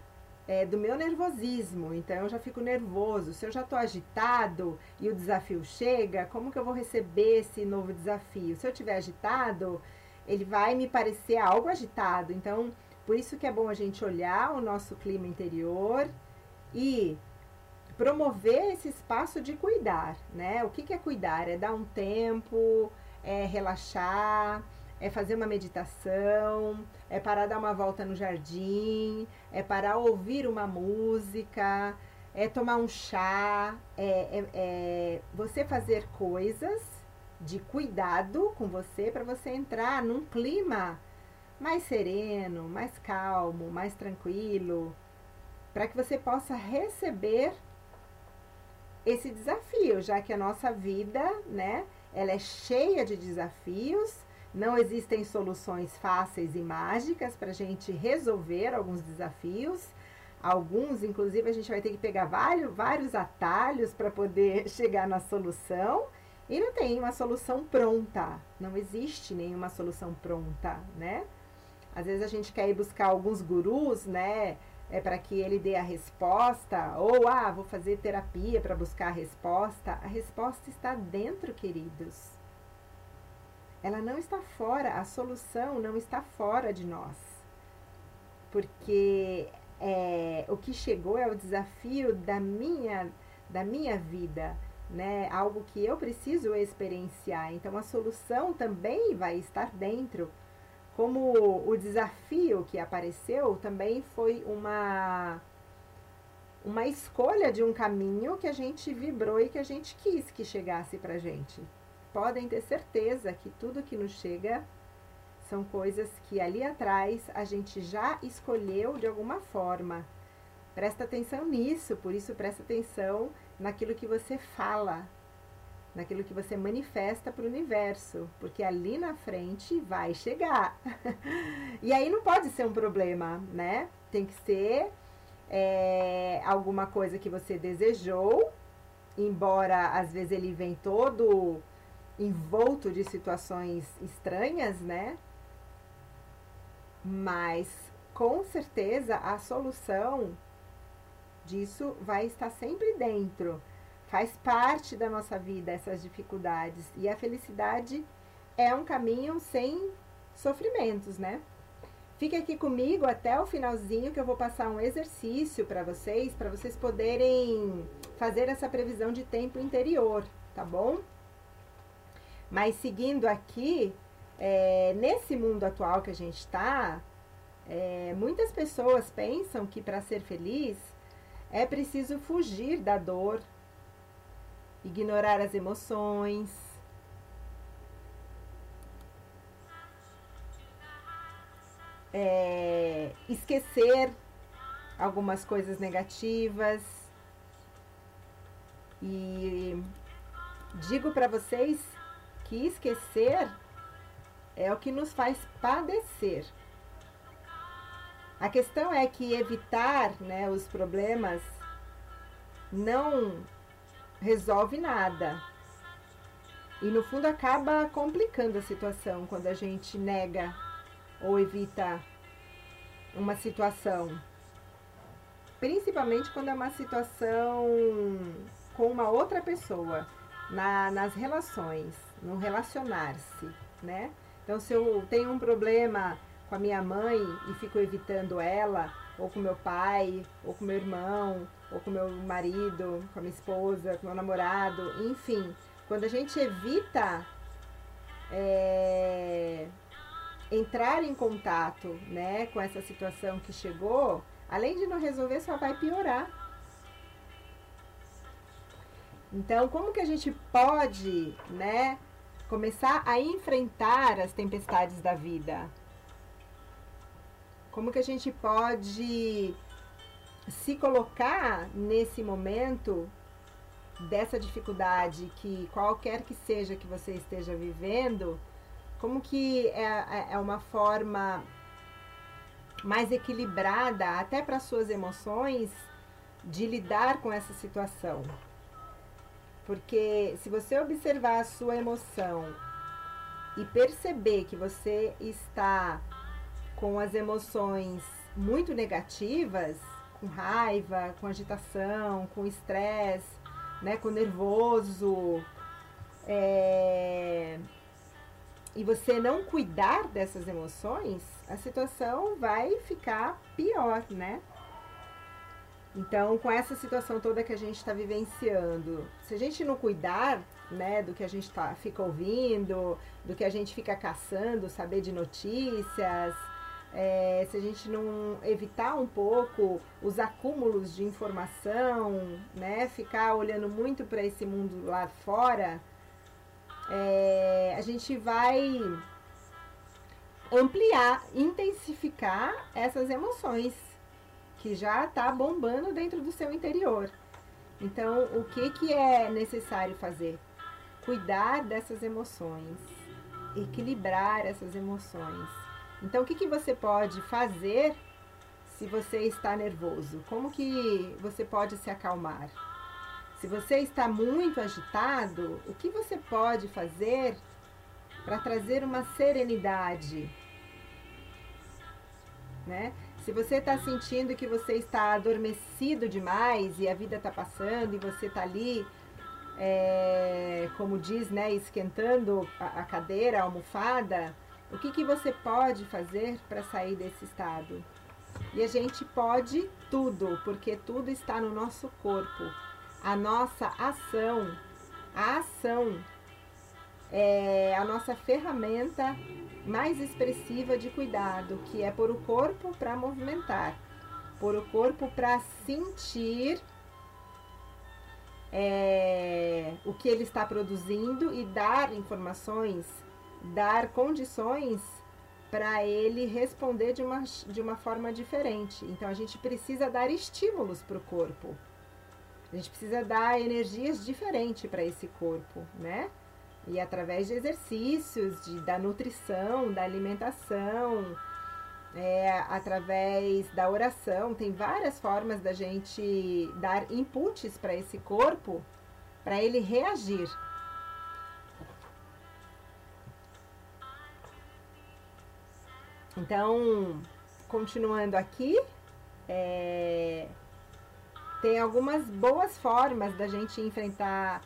é, do meu nervosismo. Então eu já fico nervoso. Se eu já estou agitado e o desafio chega, como que eu vou receber esse novo desafio? Se eu estiver agitado, ele vai me parecer algo agitado. Então, por isso que é bom a gente olhar o nosso clima interior e promover esse espaço de cuidar, né? O que, que é cuidar? É dar um tempo, é relaxar, é fazer uma meditação, é parar dar uma volta no jardim, é parar ouvir uma música, é tomar um chá, é, é, é você fazer coisas de cuidado com você para você entrar num clima mais sereno, mais calmo, mais tranquilo, para que você possa receber esse desafio, já que a nossa vida, né, ela é cheia de desafios não existem soluções fáceis e mágicas para a gente resolver alguns desafios. Alguns, inclusive, a gente vai ter que pegar vários, vários atalhos para poder chegar na solução. E não tem uma solução pronta. Não existe nenhuma solução pronta, né? Às vezes a gente quer ir buscar alguns gurus, né? É para que ele dê a resposta, ou ah, vou fazer terapia para buscar a resposta. A resposta está dentro, queridos. Ela não está fora, a solução não está fora de nós. Porque é, o que chegou é o desafio da minha, da minha vida, né? Algo que eu preciso experienciar. Então a solução também vai estar dentro. Como o desafio que apareceu também foi uma uma escolha de um caminho que a gente vibrou e que a gente quis que chegasse pra gente. Podem ter certeza que tudo que nos chega são coisas que ali atrás a gente já escolheu de alguma forma. Presta atenção nisso, por isso presta atenção naquilo que você fala, naquilo que você manifesta para o universo, porque ali na frente vai chegar. e aí não pode ser um problema, né? Tem que ser é, alguma coisa que você desejou, embora às vezes ele vem todo envolto de situações estranhas, né? Mas com certeza a solução disso vai estar sempre dentro. Faz parte da nossa vida essas dificuldades. E a felicidade é um caminho sem sofrimentos, né? Fique aqui comigo até o finalzinho que eu vou passar um exercício para vocês, para vocês poderem fazer essa previsão de tempo interior, tá bom? Mas seguindo aqui, é, nesse mundo atual que a gente está, é, muitas pessoas pensam que para ser feliz é preciso fugir da dor, ignorar as emoções. É, esquecer algumas coisas negativas e digo para vocês que esquecer é o que nos faz padecer. A questão é que evitar né, os problemas não resolve nada. E no fundo acaba complicando a situação quando a gente nega ou evita uma situação. Principalmente quando é uma situação com uma outra pessoa, na, nas relações, no relacionar-se, né? Então, se eu tenho um problema com a minha mãe e fico evitando ela, ou com meu pai, ou com meu irmão, ou com meu marido, com a minha esposa, com meu namorado, enfim, quando a gente evita é, entrar em contato né, com essa situação que chegou, além de não resolver, só vai piorar. Então, como que a gente pode, né, começar a enfrentar as tempestades da vida. Como que a gente pode se colocar nesse momento dessa dificuldade que qualquer que seja que você esteja vivendo, como que é, é, é uma forma mais equilibrada até para suas emoções de lidar com essa situação. Porque se você observar a sua emoção e perceber que você está com as emoções muito negativas, com raiva, com agitação, com estresse, né, com nervoso, é, e você não cuidar dessas emoções, a situação vai ficar pior, né? Então, com essa situação toda que a gente está vivenciando, se a gente não cuidar né, do que a gente tá, fica ouvindo, do que a gente fica caçando, saber de notícias, é, se a gente não evitar um pouco os acúmulos de informação, né, ficar olhando muito para esse mundo lá fora, é, a gente vai ampliar, intensificar essas emoções que já está bombando dentro do seu interior. Então, o que, que é necessário fazer? Cuidar dessas emoções, equilibrar essas emoções. Então, o que, que você pode fazer se você está nervoso? Como que você pode se acalmar? Se você está muito agitado, o que você pode fazer para trazer uma serenidade? Né? Se você está sentindo que você está adormecido demais e a vida está passando e você está ali, é, como diz, né, esquentando a, a cadeira, a almofada, o que, que você pode fazer para sair desse estado? E a gente pode tudo, porque tudo está no nosso corpo. A nossa ação, a ação é a nossa ferramenta mais expressiva de cuidado, que é pôr o corpo para movimentar, pôr o corpo para sentir é, o que ele está produzindo e dar informações, dar condições para ele responder de uma, de uma forma diferente. Então a gente precisa dar estímulos para o corpo. A gente precisa dar energias diferentes para esse corpo, né? E através de exercícios, de, da nutrição, da alimentação, é, através da oração, tem várias formas da gente dar inputs para esse corpo, para ele reagir. Então, continuando aqui, é, tem algumas boas formas da gente enfrentar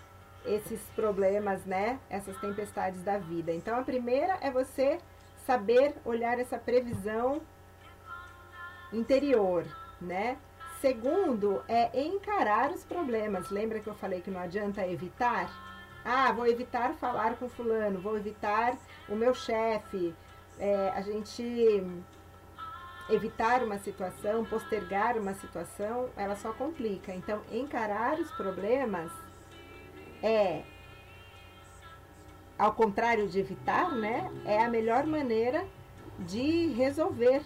esses problemas, né? Essas tempestades da vida. Então, a primeira é você saber olhar essa previsão interior, né? Segundo é encarar os problemas. Lembra que eu falei que não adianta evitar? Ah, vou evitar falar com fulano, vou evitar o meu chefe. É, a gente evitar uma situação, postergar uma situação, ela só complica. Então, encarar os problemas é ao contrário de evitar, né? É a melhor maneira de resolver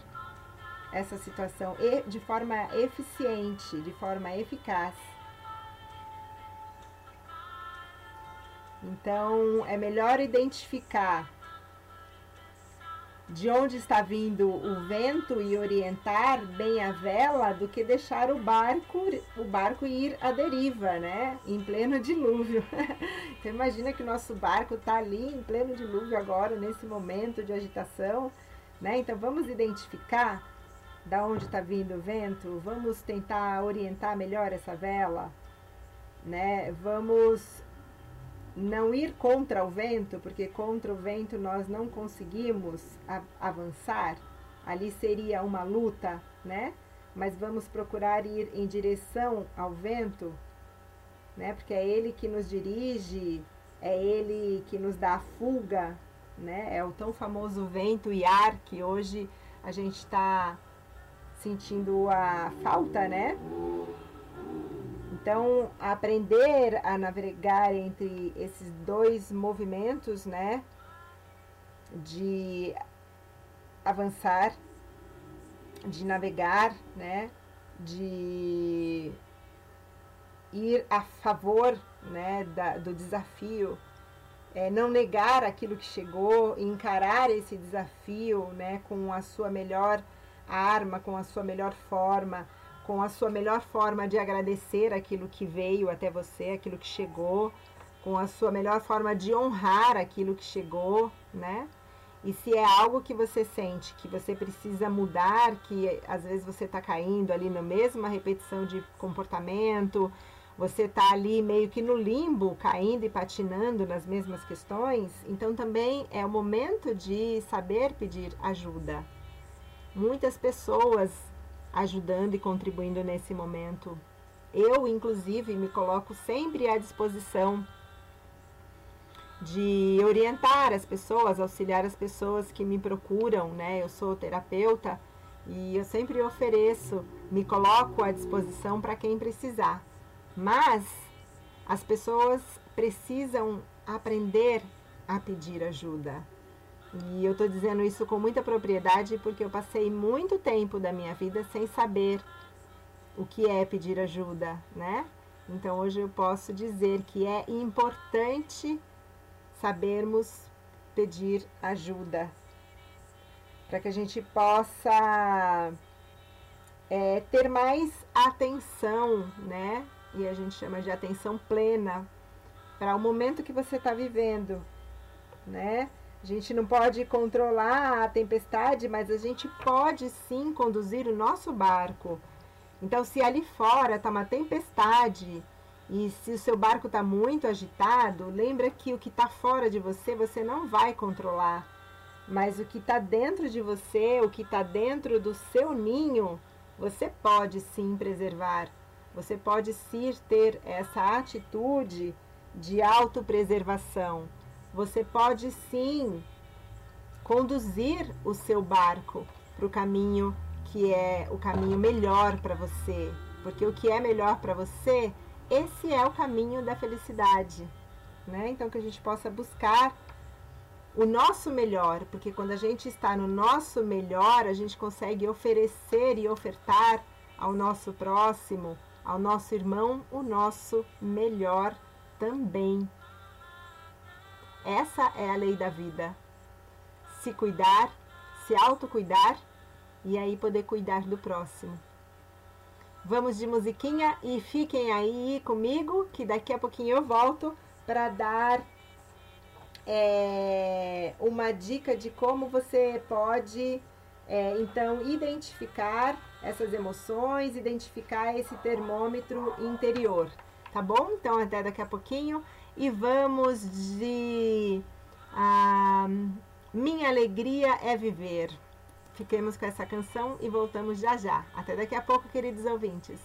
essa situação de forma eficiente, de forma eficaz. Então, é melhor identificar de onde está vindo o vento e orientar bem a vela do que deixar o barco o barco ir à deriva, né? Em pleno dilúvio. então imagina que o nosso barco está ali em pleno dilúvio agora nesse momento de agitação, né? Então vamos identificar da onde está vindo o vento, vamos tentar orientar melhor essa vela, né? Vamos não ir contra o vento, porque contra o vento nós não conseguimos avançar. Ali seria uma luta, né? Mas vamos procurar ir em direção ao vento, né? Porque é ele que nos dirige, é ele que nos dá a fuga, né? É o tão famoso vento e ar que hoje a gente está sentindo a falta, né? Então, aprender a navegar entre esses dois movimentos, né, de avançar, de navegar, né, de ir a favor, né, da, do desafio, é, não negar aquilo que chegou, encarar esse desafio, né, com a sua melhor arma, com a sua melhor forma com a sua melhor forma de agradecer aquilo que veio até você, aquilo que chegou, com a sua melhor forma de honrar aquilo que chegou, né? E se é algo que você sente que você precisa mudar, que às vezes você está caindo ali na mesma repetição de comportamento, você está ali meio que no limbo, caindo e patinando nas mesmas questões, então também é o momento de saber pedir ajuda. Muitas pessoas ajudando e contribuindo nesse momento. Eu, inclusive, me coloco sempre à disposição de orientar as pessoas, auxiliar as pessoas que me procuram, né? Eu sou terapeuta e eu sempre ofereço, me coloco à disposição para quem precisar. Mas as pessoas precisam aprender a pedir ajuda. E eu estou dizendo isso com muita propriedade porque eu passei muito tempo da minha vida sem saber o que é pedir ajuda, né? Então hoje eu posso dizer que é importante sabermos pedir ajuda para que a gente possa é, ter mais atenção, né? E a gente chama de atenção plena para o momento que você está vivendo, né? A gente não pode controlar a tempestade, mas a gente pode sim conduzir o nosso barco. Então, se ali fora está uma tempestade e se o seu barco está muito agitado, lembra que o que está fora de você você não vai controlar, mas o que está dentro de você, o que está dentro do seu ninho, você pode sim preservar. Você pode sim ter essa atitude de autopreservação. Você pode sim conduzir o seu barco para o caminho que é o caminho melhor para você. Porque o que é melhor para você, esse é o caminho da felicidade. Né? Então, que a gente possa buscar o nosso melhor, porque quando a gente está no nosso melhor, a gente consegue oferecer e ofertar ao nosso próximo, ao nosso irmão, o nosso melhor também. Essa é a lei da vida. Se cuidar, se autocuidar e aí poder cuidar do próximo. Vamos de musiquinha e fiquem aí comigo, que daqui a pouquinho eu volto para dar é, uma dica de como você pode é, então identificar essas emoções, identificar esse termômetro interior, tá bom? Então até daqui a pouquinho e vamos de ah, Minha Alegria é Viver. Fiquemos com essa canção e voltamos já já. Até daqui a pouco, queridos ouvintes.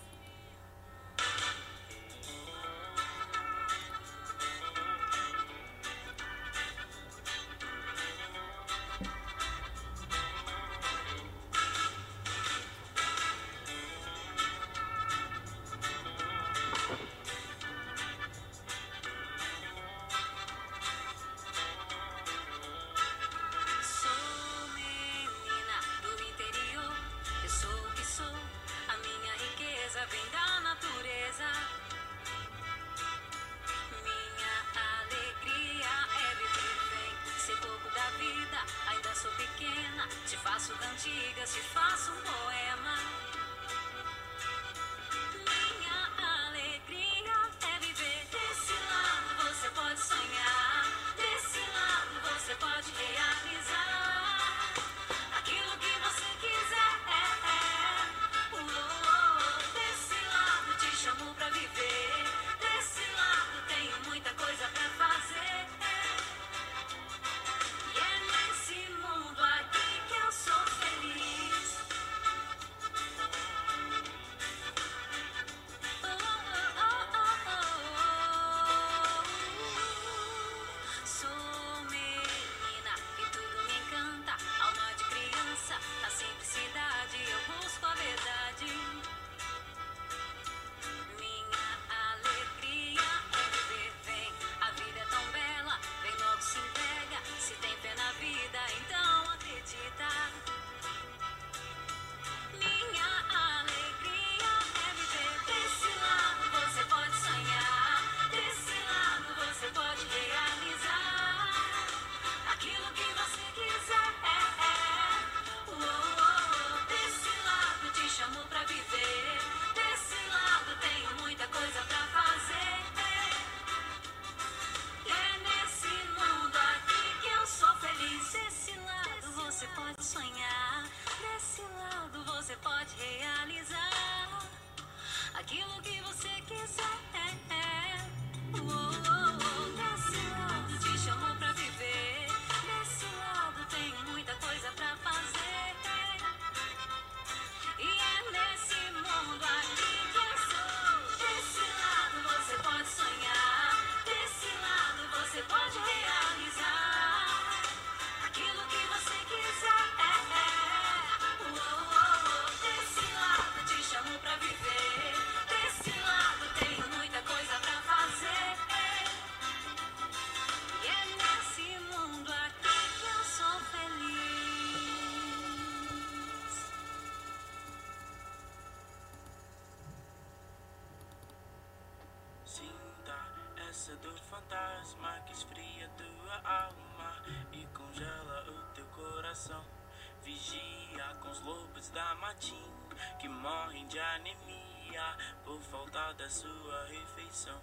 Da matinha que morrem de anemia por falta da sua refeição.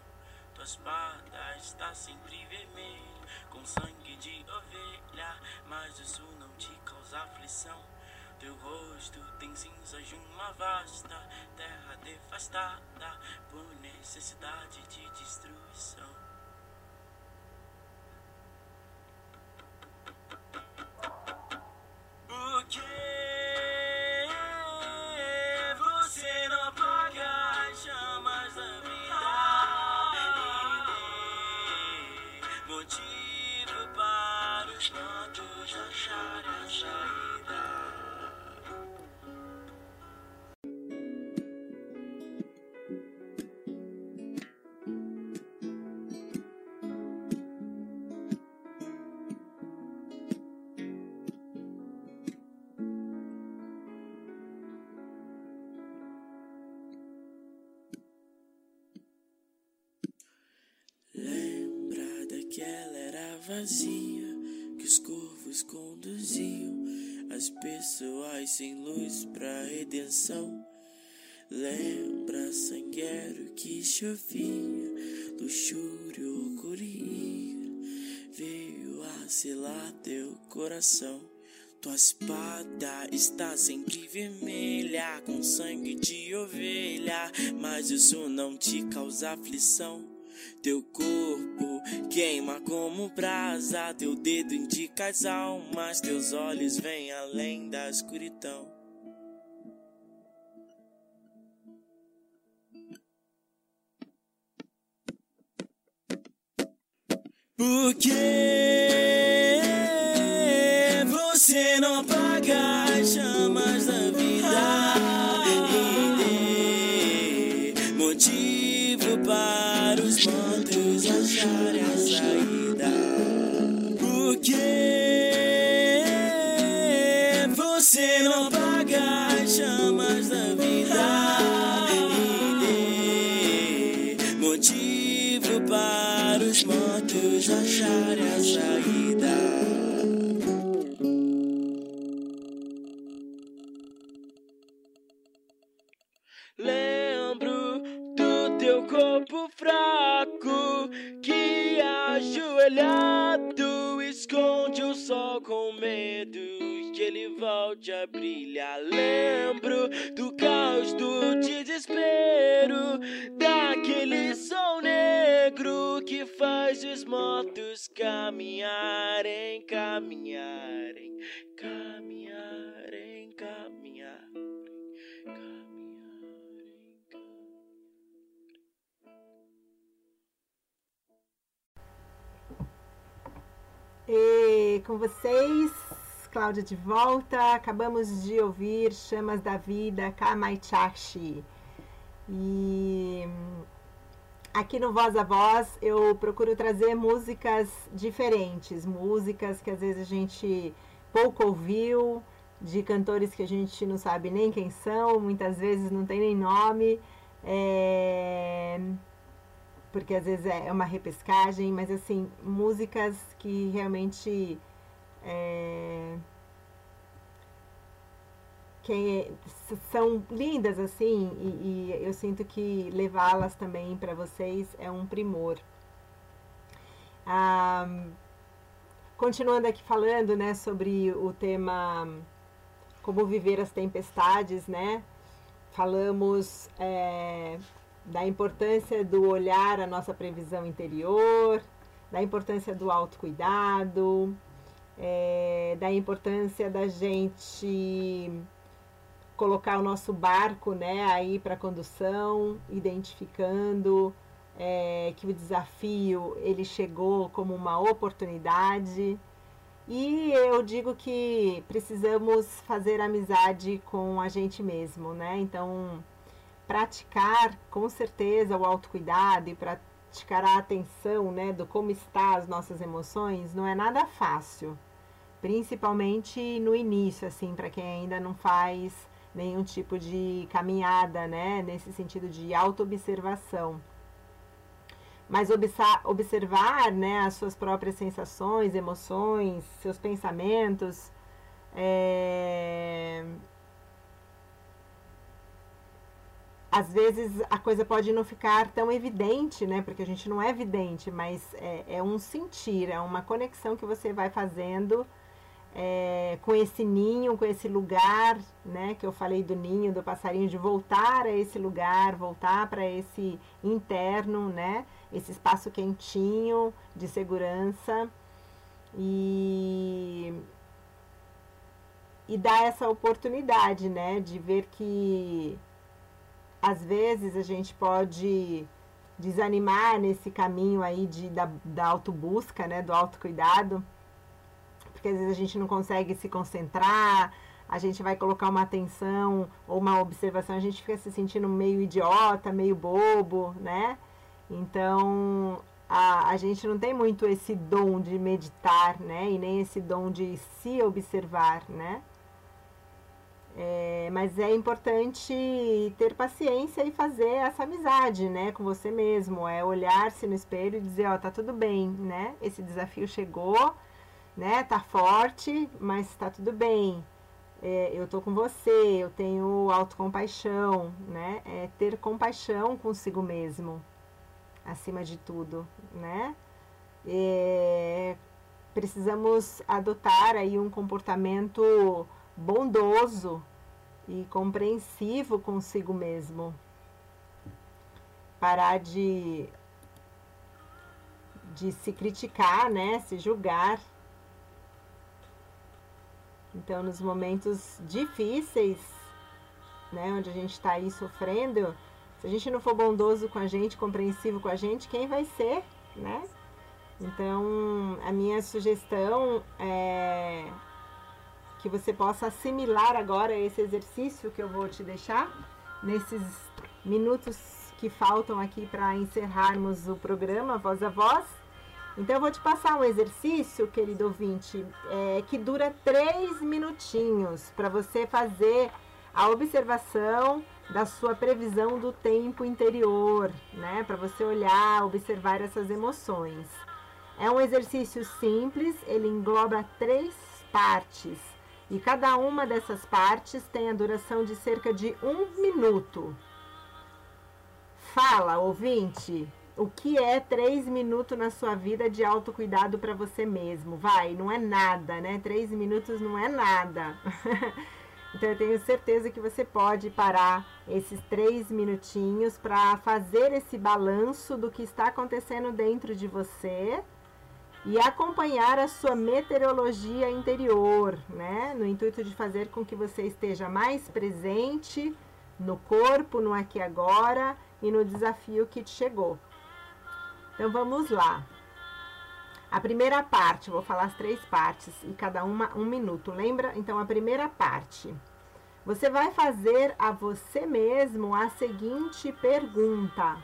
Tua espada está sempre vermelha, com sangue de ovelha, mas isso não te causa aflição. Teu rosto tem cinzas de uma vasta terra devastada por necessidade de destruição. Vazia que os corvos conduziam as pessoas sem luz pra redenção. Lembra sangueiro que chovia, luxúria ocorria, veio a selar teu coração. Tua espada está sempre vermelha, com sangue de ovelha, mas isso não te causa aflição. Teu corpo queima como brasa, teu dedo indica as almas, teus olhos vêm além da escuridão. Por que você não apaga medo que ele volte a brilhar. Lembro do caos do desespero daquele sol negro que faz os mortos caminharem, caminharem, caminharem, caminharem. E com vocês, Cláudia de volta. Acabamos de ouvir Chamas da Vida, Kamaichashi. E aqui no Voz a Voz eu procuro trazer músicas diferentes, músicas que às vezes a gente pouco ouviu, de cantores que a gente não sabe nem quem são, muitas vezes não tem nem nome. É porque às vezes é uma repescagem, mas assim, músicas que realmente é, que são lindas assim, e, e eu sinto que levá-las também para vocês é um primor. Ah, continuando aqui falando, né, sobre o tema como viver as tempestades, né? Falamos é, da importância do olhar a nossa previsão interior, da importância do autocuidado, é, da importância da gente colocar o nosso barco né, aí para condução, identificando é, que o desafio ele chegou como uma oportunidade. E eu digo que precisamos fazer amizade com a gente mesmo, né? Então, praticar com certeza o autocuidado e praticar a atenção né, do como está as nossas emoções não é nada fácil. Principalmente no início, assim, para quem ainda não faz nenhum tipo de caminhada, né, nesse sentido de autoobservação. Mas observar né, as suas próprias sensações, emoções, seus pensamentos, é, às vezes a coisa pode não ficar tão evidente, né? Porque a gente não é evidente, mas é, é um sentir, é uma conexão que você vai fazendo é, com esse ninho, com esse lugar, né? Que eu falei do ninho, do passarinho, de voltar a esse lugar, voltar para esse interno, né? Esse espaço quentinho de segurança e e dar essa oportunidade, né? De ver que às vezes a gente pode desanimar nesse caminho aí de, da, da autobusca, né? Do autocuidado porque às vezes a gente não consegue se concentrar, a gente vai colocar uma atenção ou uma observação, a gente fica se sentindo meio idiota, meio bobo, né? Então a, a gente não tem muito esse dom de meditar, né? E nem esse dom de se observar, né? É, mas é importante ter paciência e fazer essa amizade, né, com você mesmo. É olhar-se no espelho e dizer, ó, tá tudo bem, né? Esse desafio chegou, né? Tá forte, mas tá tudo bem. É, eu tô com você, eu tenho autocompaixão, né? É ter compaixão consigo mesmo, acima de tudo, né? É, precisamos adotar aí um comportamento bondoso e compreensivo consigo mesmo. Parar de, de se criticar, né? Se julgar então, nos momentos difíceis, né, onde a gente está aí sofrendo, se a gente não for bondoso com a gente, compreensivo com a gente, quem vai ser, né? Então, a minha sugestão é que você possa assimilar agora esse exercício que eu vou te deixar nesses minutos que faltam aqui para encerrarmos o programa Voz a Voz então eu vou te passar um exercício, querido ouvinte, é, que dura três minutinhos para você fazer a observação da sua previsão do tempo interior, né? Para você olhar, observar essas emoções. É um exercício simples, ele engloba três partes e cada uma dessas partes tem a duração de cerca de um minuto. Fala, ouvinte! O que é três minutos na sua vida de autocuidado para você mesmo? Vai, não é nada, né? Três minutos não é nada. então eu tenho certeza que você pode parar esses três minutinhos para fazer esse balanço do que está acontecendo dentro de você e acompanhar a sua meteorologia interior, né? No intuito de fazer com que você esteja mais presente no corpo, no aqui e agora e no desafio que te chegou. Então vamos lá. A primeira parte, vou falar as três partes e cada uma um minuto. Lembra? Então a primeira parte. Você vai fazer a você mesmo a seguinte pergunta: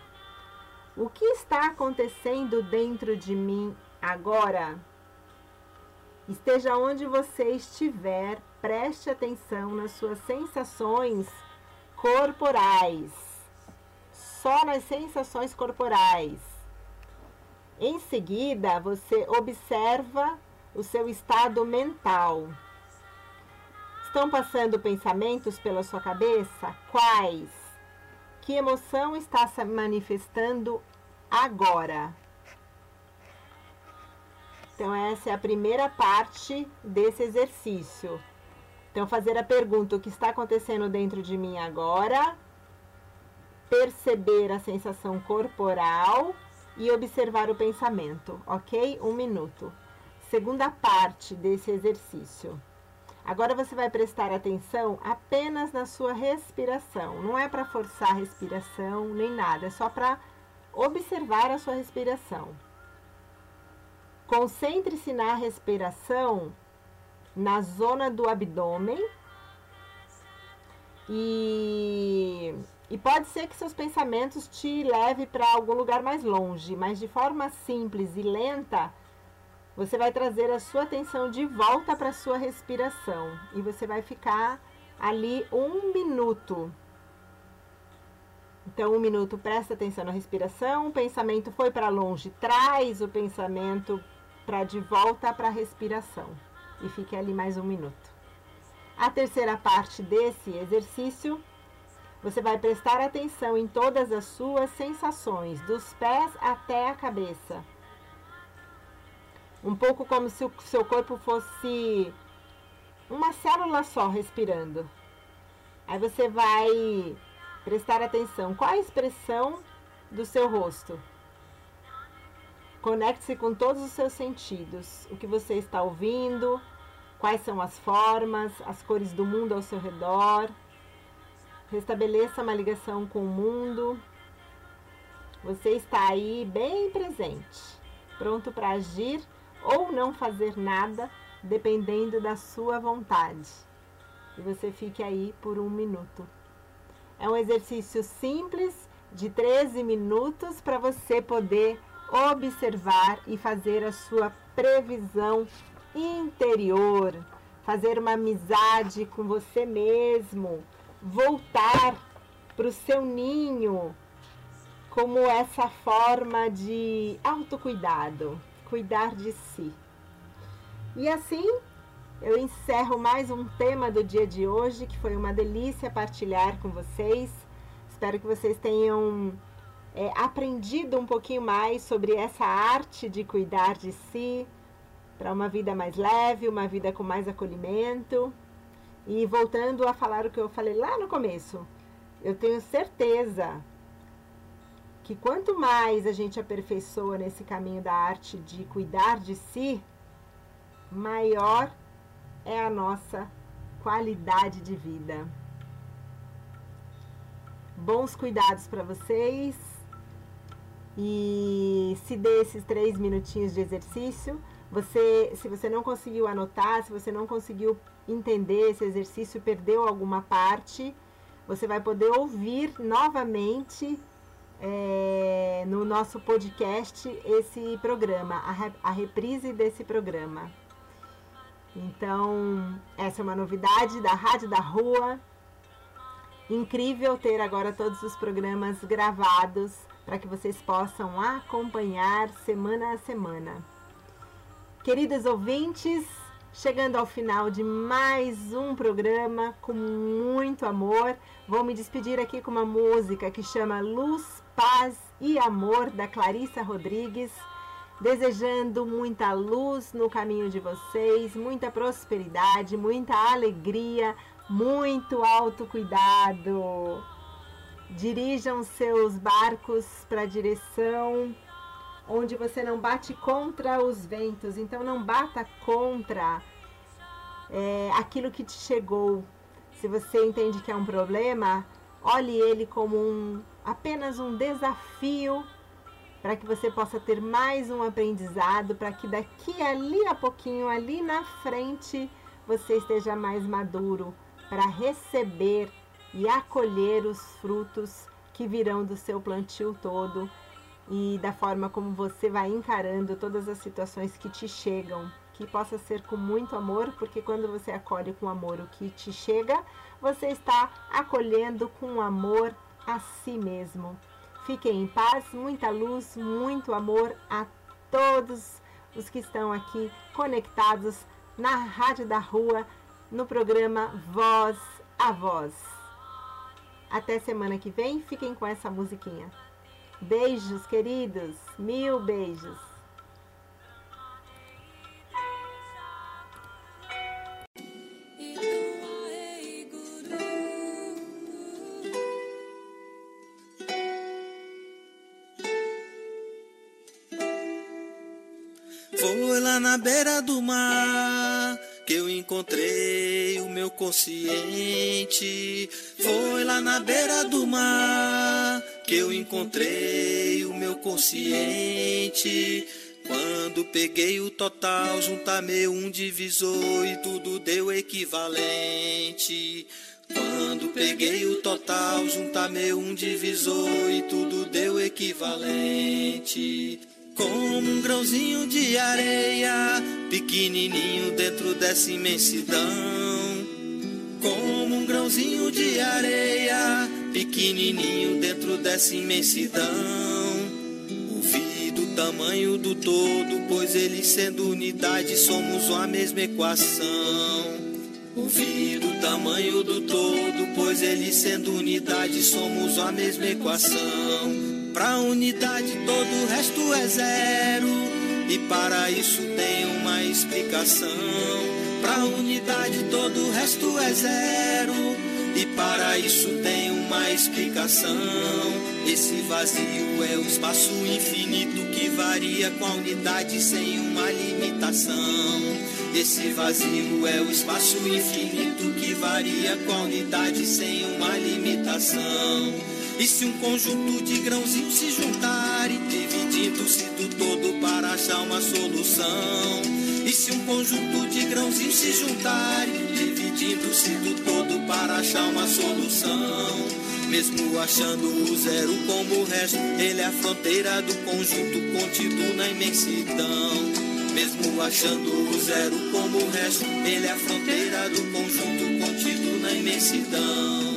O que está acontecendo dentro de mim agora? Esteja onde você estiver, preste atenção nas suas sensações corporais. Só nas sensações corporais. Em seguida, você observa o seu estado mental. Estão passando pensamentos pela sua cabeça? Quais? Que emoção está se manifestando agora? Então, essa é a primeira parte desse exercício. Então, fazer a pergunta: o que está acontecendo dentro de mim agora? Perceber a sensação corporal e observar o pensamento, ok? Um minuto. Segunda parte desse exercício. Agora você vai prestar atenção apenas na sua respiração. Não é para forçar a respiração nem nada, é só para observar a sua respiração. Concentre-se na respiração na zona do abdômen e e pode ser que seus pensamentos te levem para algum lugar mais longe, mas de forma simples e lenta, você vai trazer a sua atenção de volta para a sua respiração e você vai ficar ali um minuto. Então, um minuto, presta atenção na respiração. O pensamento foi para longe, traz o pensamento para de volta para a respiração e fique ali mais um minuto. A terceira parte desse exercício Você vai prestar atenção em todas as suas sensações, dos pés até a cabeça. Um pouco como se o seu corpo fosse uma célula só respirando. Aí você vai prestar atenção. Qual a expressão do seu rosto? Conecte-se com todos os seus sentidos. O que você está ouvindo, quais são as formas, as cores do mundo ao seu redor. Restabeleça uma ligação com o mundo. Você está aí bem presente, pronto para agir ou não fazer nada, dependendo da sua vontade. E você fique aí por um minuto. É um exercício simples de 13 minutos para você poder observar e fazer a sua previsão interior, fazer uma amizade com você mesmo, voltar para o seu ninho como essa forma de autocuidado, cuidar de si. E assim eu encerro mais um tema do dia de hoje, que foi uma delícia partilhar com vocês. Espero que vocês tenham é, aprendido um pouquinho mais sobre essa arte de cuidar de si para uma vida mais leve, uma vida com mais acolhimento. E voltando a falar o que eu falei lá no começo, eu tenho certeza que quanto mais a gente aperfeiçoa nesse caminho da arte de cuidar de si, maior é a nossa qualidade de vida. Bons cuidados para vocês. E se dê esses três minutinhos de exercício, você, se você não conseguiu anotar, se você não conseguiu entender esse exercício, perdeu alguma parte, você vai poder ouvir novamente é, no nosso podcast esse programa, a, a reprise desse programa. Então, essa é uma novidade da Rádio da Rua. Incrível ter agora todos os programas gravados para que vocês possam acompanhar semana a semana. Queridos ouvintes, chegando ao final de mais um programa com muito amor, vou me despedir aqui com uma música que chama Luz, Paz e Amor da Clarissa Rodrigues desejando muita luz no caminho de vocês, muita prosperidade, muita alegria, muito autocuidado. Dirijam seus barcos para a direção onde você não bate contra os ventos, então não bata contra é, aquilo que te chegou. Se você entende que é um problema, olhe ele como um, apenas um desafio para que você possa ter mais um aprendizado, para que daqui ali a pouquinho, ali na frente, você esteja mais maduro para receber e acolher os frutos que virão do seu plantio todo e da forma como você vai encarando todas as situações que te chegam. Que possa ser com muito amor, porque quando você acolhe com amor o que te chega, você está acolhendo com amor a si mesmo. Fiquem em paz, muita luz, muito amor a todos os que estão aqui conectados na Rádio da Rua, no programa Voz a Voz. Até semana que vem, fiquem com essa musiquinha. Beijos, queridos, mil beijos. na beira do mar que eu encontrei o meu consciente. Foi lá na beira do mar que eu encontrei o meu consciente. Quando peguei o total, juntamei um divisor e tudo deu equivalente. Quando peguei o total, juntamei um divisor e tudo deu equivalente. Como um grãozinho de areia, pequenininho dentro dessa imensidão. Como um grãozinho de areia, pequenininho dentro dessa imensidão. Vi do tamanho do todo, pois eles sendo unidade somos uma mesma equação. O fim do tamanho do todo, pois ele sendo unidade, somos a mesma equação. Pra unidade, todo o resto é zero. E para isso tem uma explicação. Pra unidade, todo o resto é zero. E para isso tem uma explicação. Esse vazio é o espaço infinito que varia com a unidade sem uma limitação. Esse vazio é o espaço infinito que varia com a unidade sem uma limitação. E se um conjunto de grãozinhos se juntarem, dividindo-se do todo para achar uma solução? E se um conjunto de grãozinhos se juntarem, dividindo-se do todo para achar uma solução? Mesmo achando o zero como o resto, ele é a fronteira do conjunto contido na imensidão. Mesmo achando o zero como o resto, ele é a fronteira do conjunto contido na imensidão.